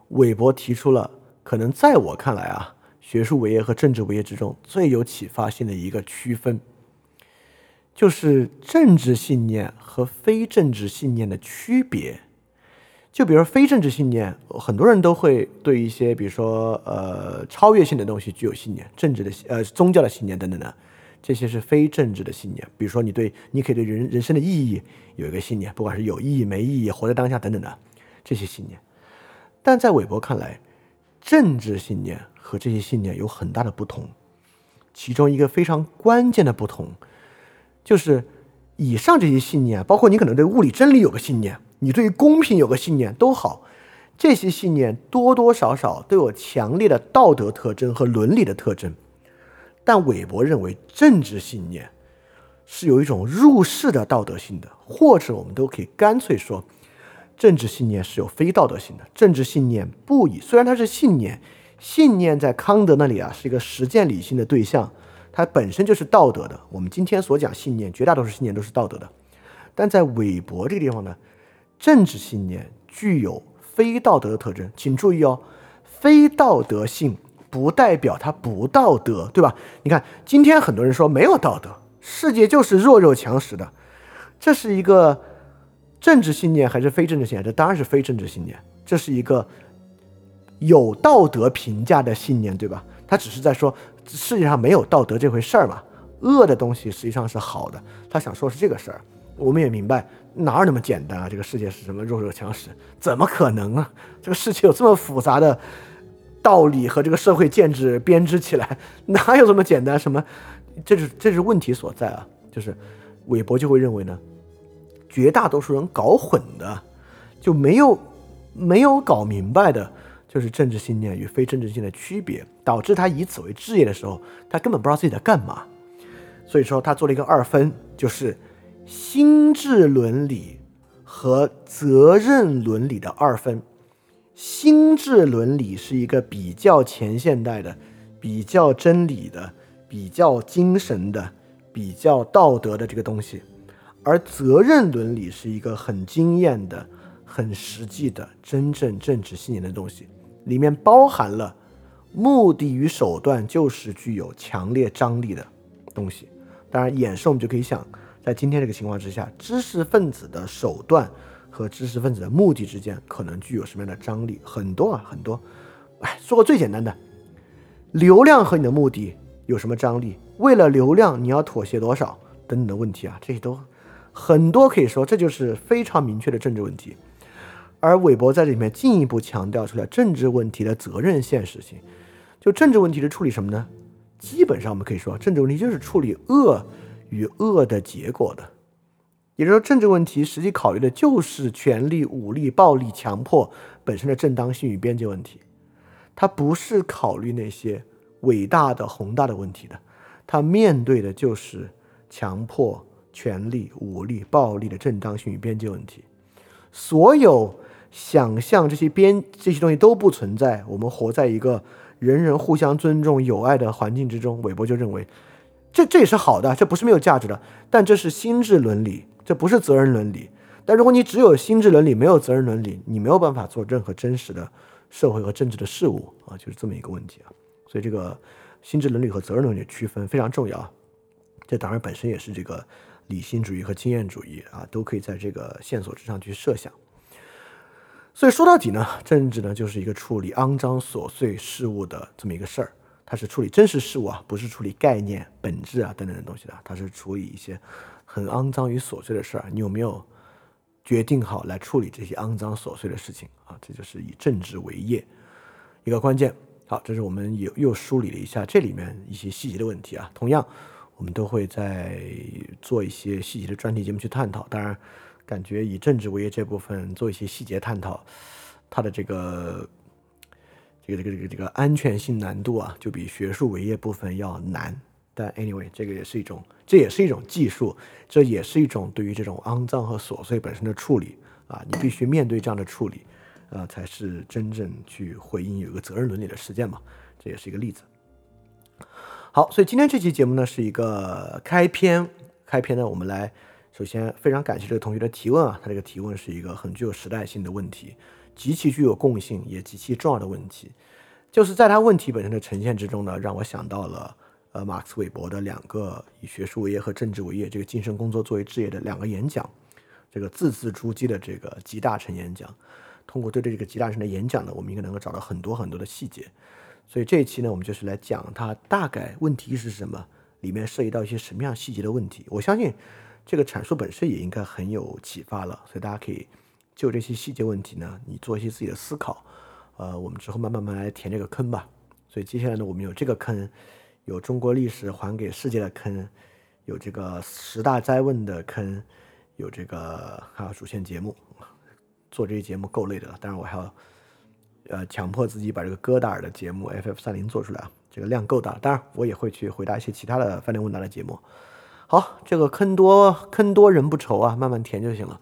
韦伯提出了可能在我看来啊，学术伟业和政治伟业之中最有启发性的一个区分，就是政治信念和非政治信念的区别。就比如说非政治信念，很多人都会对一些，比如说呃超越性的东西具有信念，政治的呃宗教的信念等等的，这些是非政治的信念。比如说你对你可以对人人生的意义有一个信念，不管是有意义没意义，活在当下等等的这些信念。但在韦伯看来，政治信念和这些信念有很大的不同，其中一个非常关键的不同，就是以上这些信念，包括你可能对物理真理有个信念。你对于公平有个信念都好，这些信念多多少少都有强烈的道德特征和伦理的特征。但韦伯认为政治信念是有一种入世的道德性的，或者我们都可以干脆说，政治信念是有非道德性的。政治信念不以虽然它是信念，信念在康德那里啊是一个实践理性的对象，它本身就是道德的。我们今天所讲信念，绝大多数信念都是道德的，但在韦伯这个地方呢？政治信念具有非道德的特征，请注意哦，非道德性不代表它不道德，对吧？你看，今天很多人说没有道德，世界就是弱肉强食的，这是一个政治信念还是非政治信念？这当然是非政治信念，这是一个有道德评价的信念，对吧？他只是在说世界上没有道德这回事儿嘛，恶的东西实际上是好的，他想说是这个事儿。我们也明白。哪有那么简单啊？这个世界是什么弱肉强食？怎么可能啊？这个世界有这么复杂的道理和这个社会建制编织起来，哪有这么简单？什么？这 [laughs] 是这是问题所在啊！就是韦伯就会认为呢，绝大多数人搞混的，就没有没有搞明白的，就是政治信念与非政治性的区别，导致他以此为置业的时候，他根本不知道自己在干嘛。所以说，他做了一个二分，就是。心智伦理和责任伦理的二分，心智伦理是一个比较前现代的、比较真理的、比较精神的、比较道德的这个东西，而责任伦理是一个很经验的、很实际的、真正政治信念的东西，里面包含了目的与手段就是具有强烈张力的东西。当然，演示我们就可以想。在今天这个情况之下，知识分子的手段和知识分子的目的之间可能具有什么样的张力？很多啊，很多。哎，说个最简单的，流量和你的目的有什么张力？为了流量，你要妥协多少？等等的问题啊，这些都很多可以说，这就是非常明确的政治问题。而韦伯在这里面进一步强调出来政治问题的责任现实性。就政治问题是处理什么呢？基本上我们可以说，政治问题就是处理恶。与恶的结果的，也就是说，政治问题实际考虑的就是权力、武力、暴力、强迫本身的正当性与边界问题，它不是考虑那些伟大的宏大的问题的，它面对的就是强迫、权力、武力、暴力的正当性与边界问题。所有想象这些边这些东西都不存在，我们活在一个人人互相尊重、友爱的环境之中。韦伯就认为。这这也是好的，这不是没有价值的，但这是心智伦理，这不是责任伦理。但如果你只有心智伦理，没有责任伦理，你没有办法做任何真实的社会和政治的事物啊，就是这么一个问题啊。所以这个心智伦理和责任伦理区分非常重要。这当然本身也是这个理性主义和经验主义啊，都可以在这个线索之上去设想。所以说到底呢，政治呢就是一个处理肮脏琐碎事物的这么一个事儿。它是处理真实事物啊，不是处理概念、本质啊等等的东西的。它是处理一些很肮脏与琐碎的事儿。你有没有决定好来处理这些肮脏琐碎的事情啊？这就是以政治为业一个关键。好，这是我们又又梳理了一下这里面一些细节的问题啊。同样，我们都会在做一些细节的专题节目去探讨。当然，感觉以政治为业这部分做一些细节探讨，它的这个。这个这个这个这个安全性难度啊，就比学术伟业部分要难。但 anyway，这个也是一种，这也是一种技术，这也是一种对于这种肮脏和琐碎本身的处理啊。你必须面对这样的处理，啊，才是真正去回应有一个责任伦理的实践嘛。这也是一个例子。好，所以今天这期节目呢是一个开篇，开篇呢我们来首先非常感谢这个同学的提问啊，他这个提问是一个很具有时代性的问题。极其具有共性也极其重要的问题，就是在他问题本身的呈现之中呢，让我想到了呃马克思韦伯的两个以学术为业和政治为业这个晋升工作作为职业的两个演讲，这个字字珠玑的这个集大成演讲。通过对这个集大成的演讲呢，我们应该能够找到很多很多的细节。所以这一期呢，我们就是来讲它大概问题是什么，里面涉及到一些什么样细节的问题。我相信这个阐述本身也应该很有启发了，所以大家可以就这些细节问题呢，你做一些自己的思考。呃，我们之后慢慢慢来填这个坑吧。所以接下来呢，我们有这个坑，有中国历史还给世界的坑，有这个十大灾问的坑，有这个还有主线节目。做这些节目够累的了，当然我还要。呃，强迫自己把这个戈达尔的节目 FF 三零做出来啊，这个量够大。当然，我也会去回答一些其他的饭店问答的节目。好，这个坑多坑多人不愁啊，慢慢填就行了。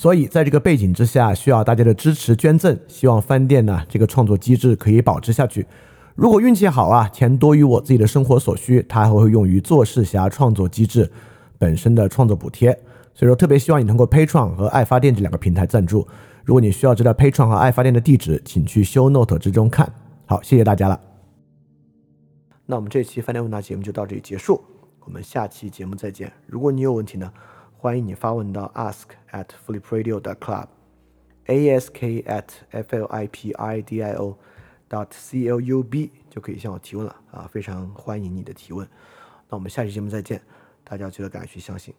所以在这个背景之下，需要大家的支持捐赠，希望翻店呢这个创作机制可以保持下去。如果运气好啊，钱多于我自己的生活所需，它还会用于做事侠创作机制本身的创作补贴。所以说，特别希望你通过 Pay 创和爱发电这两个平台赞助。如果你需要知道 Patreon 和爱发电的地址，请去 Show Note 之中看。好，谢谢大家了。那我们这期饭店问答节目就到这里结束，我们下期节目再见。如果你有问题呢，欢迎你发问到 ask at flipradio dot club，ask at f l i p i d i o dot c l u b 就可以向我提问了啊，非常欢迎你的提问。那我们下期节目再见，大家记得敢于去相信。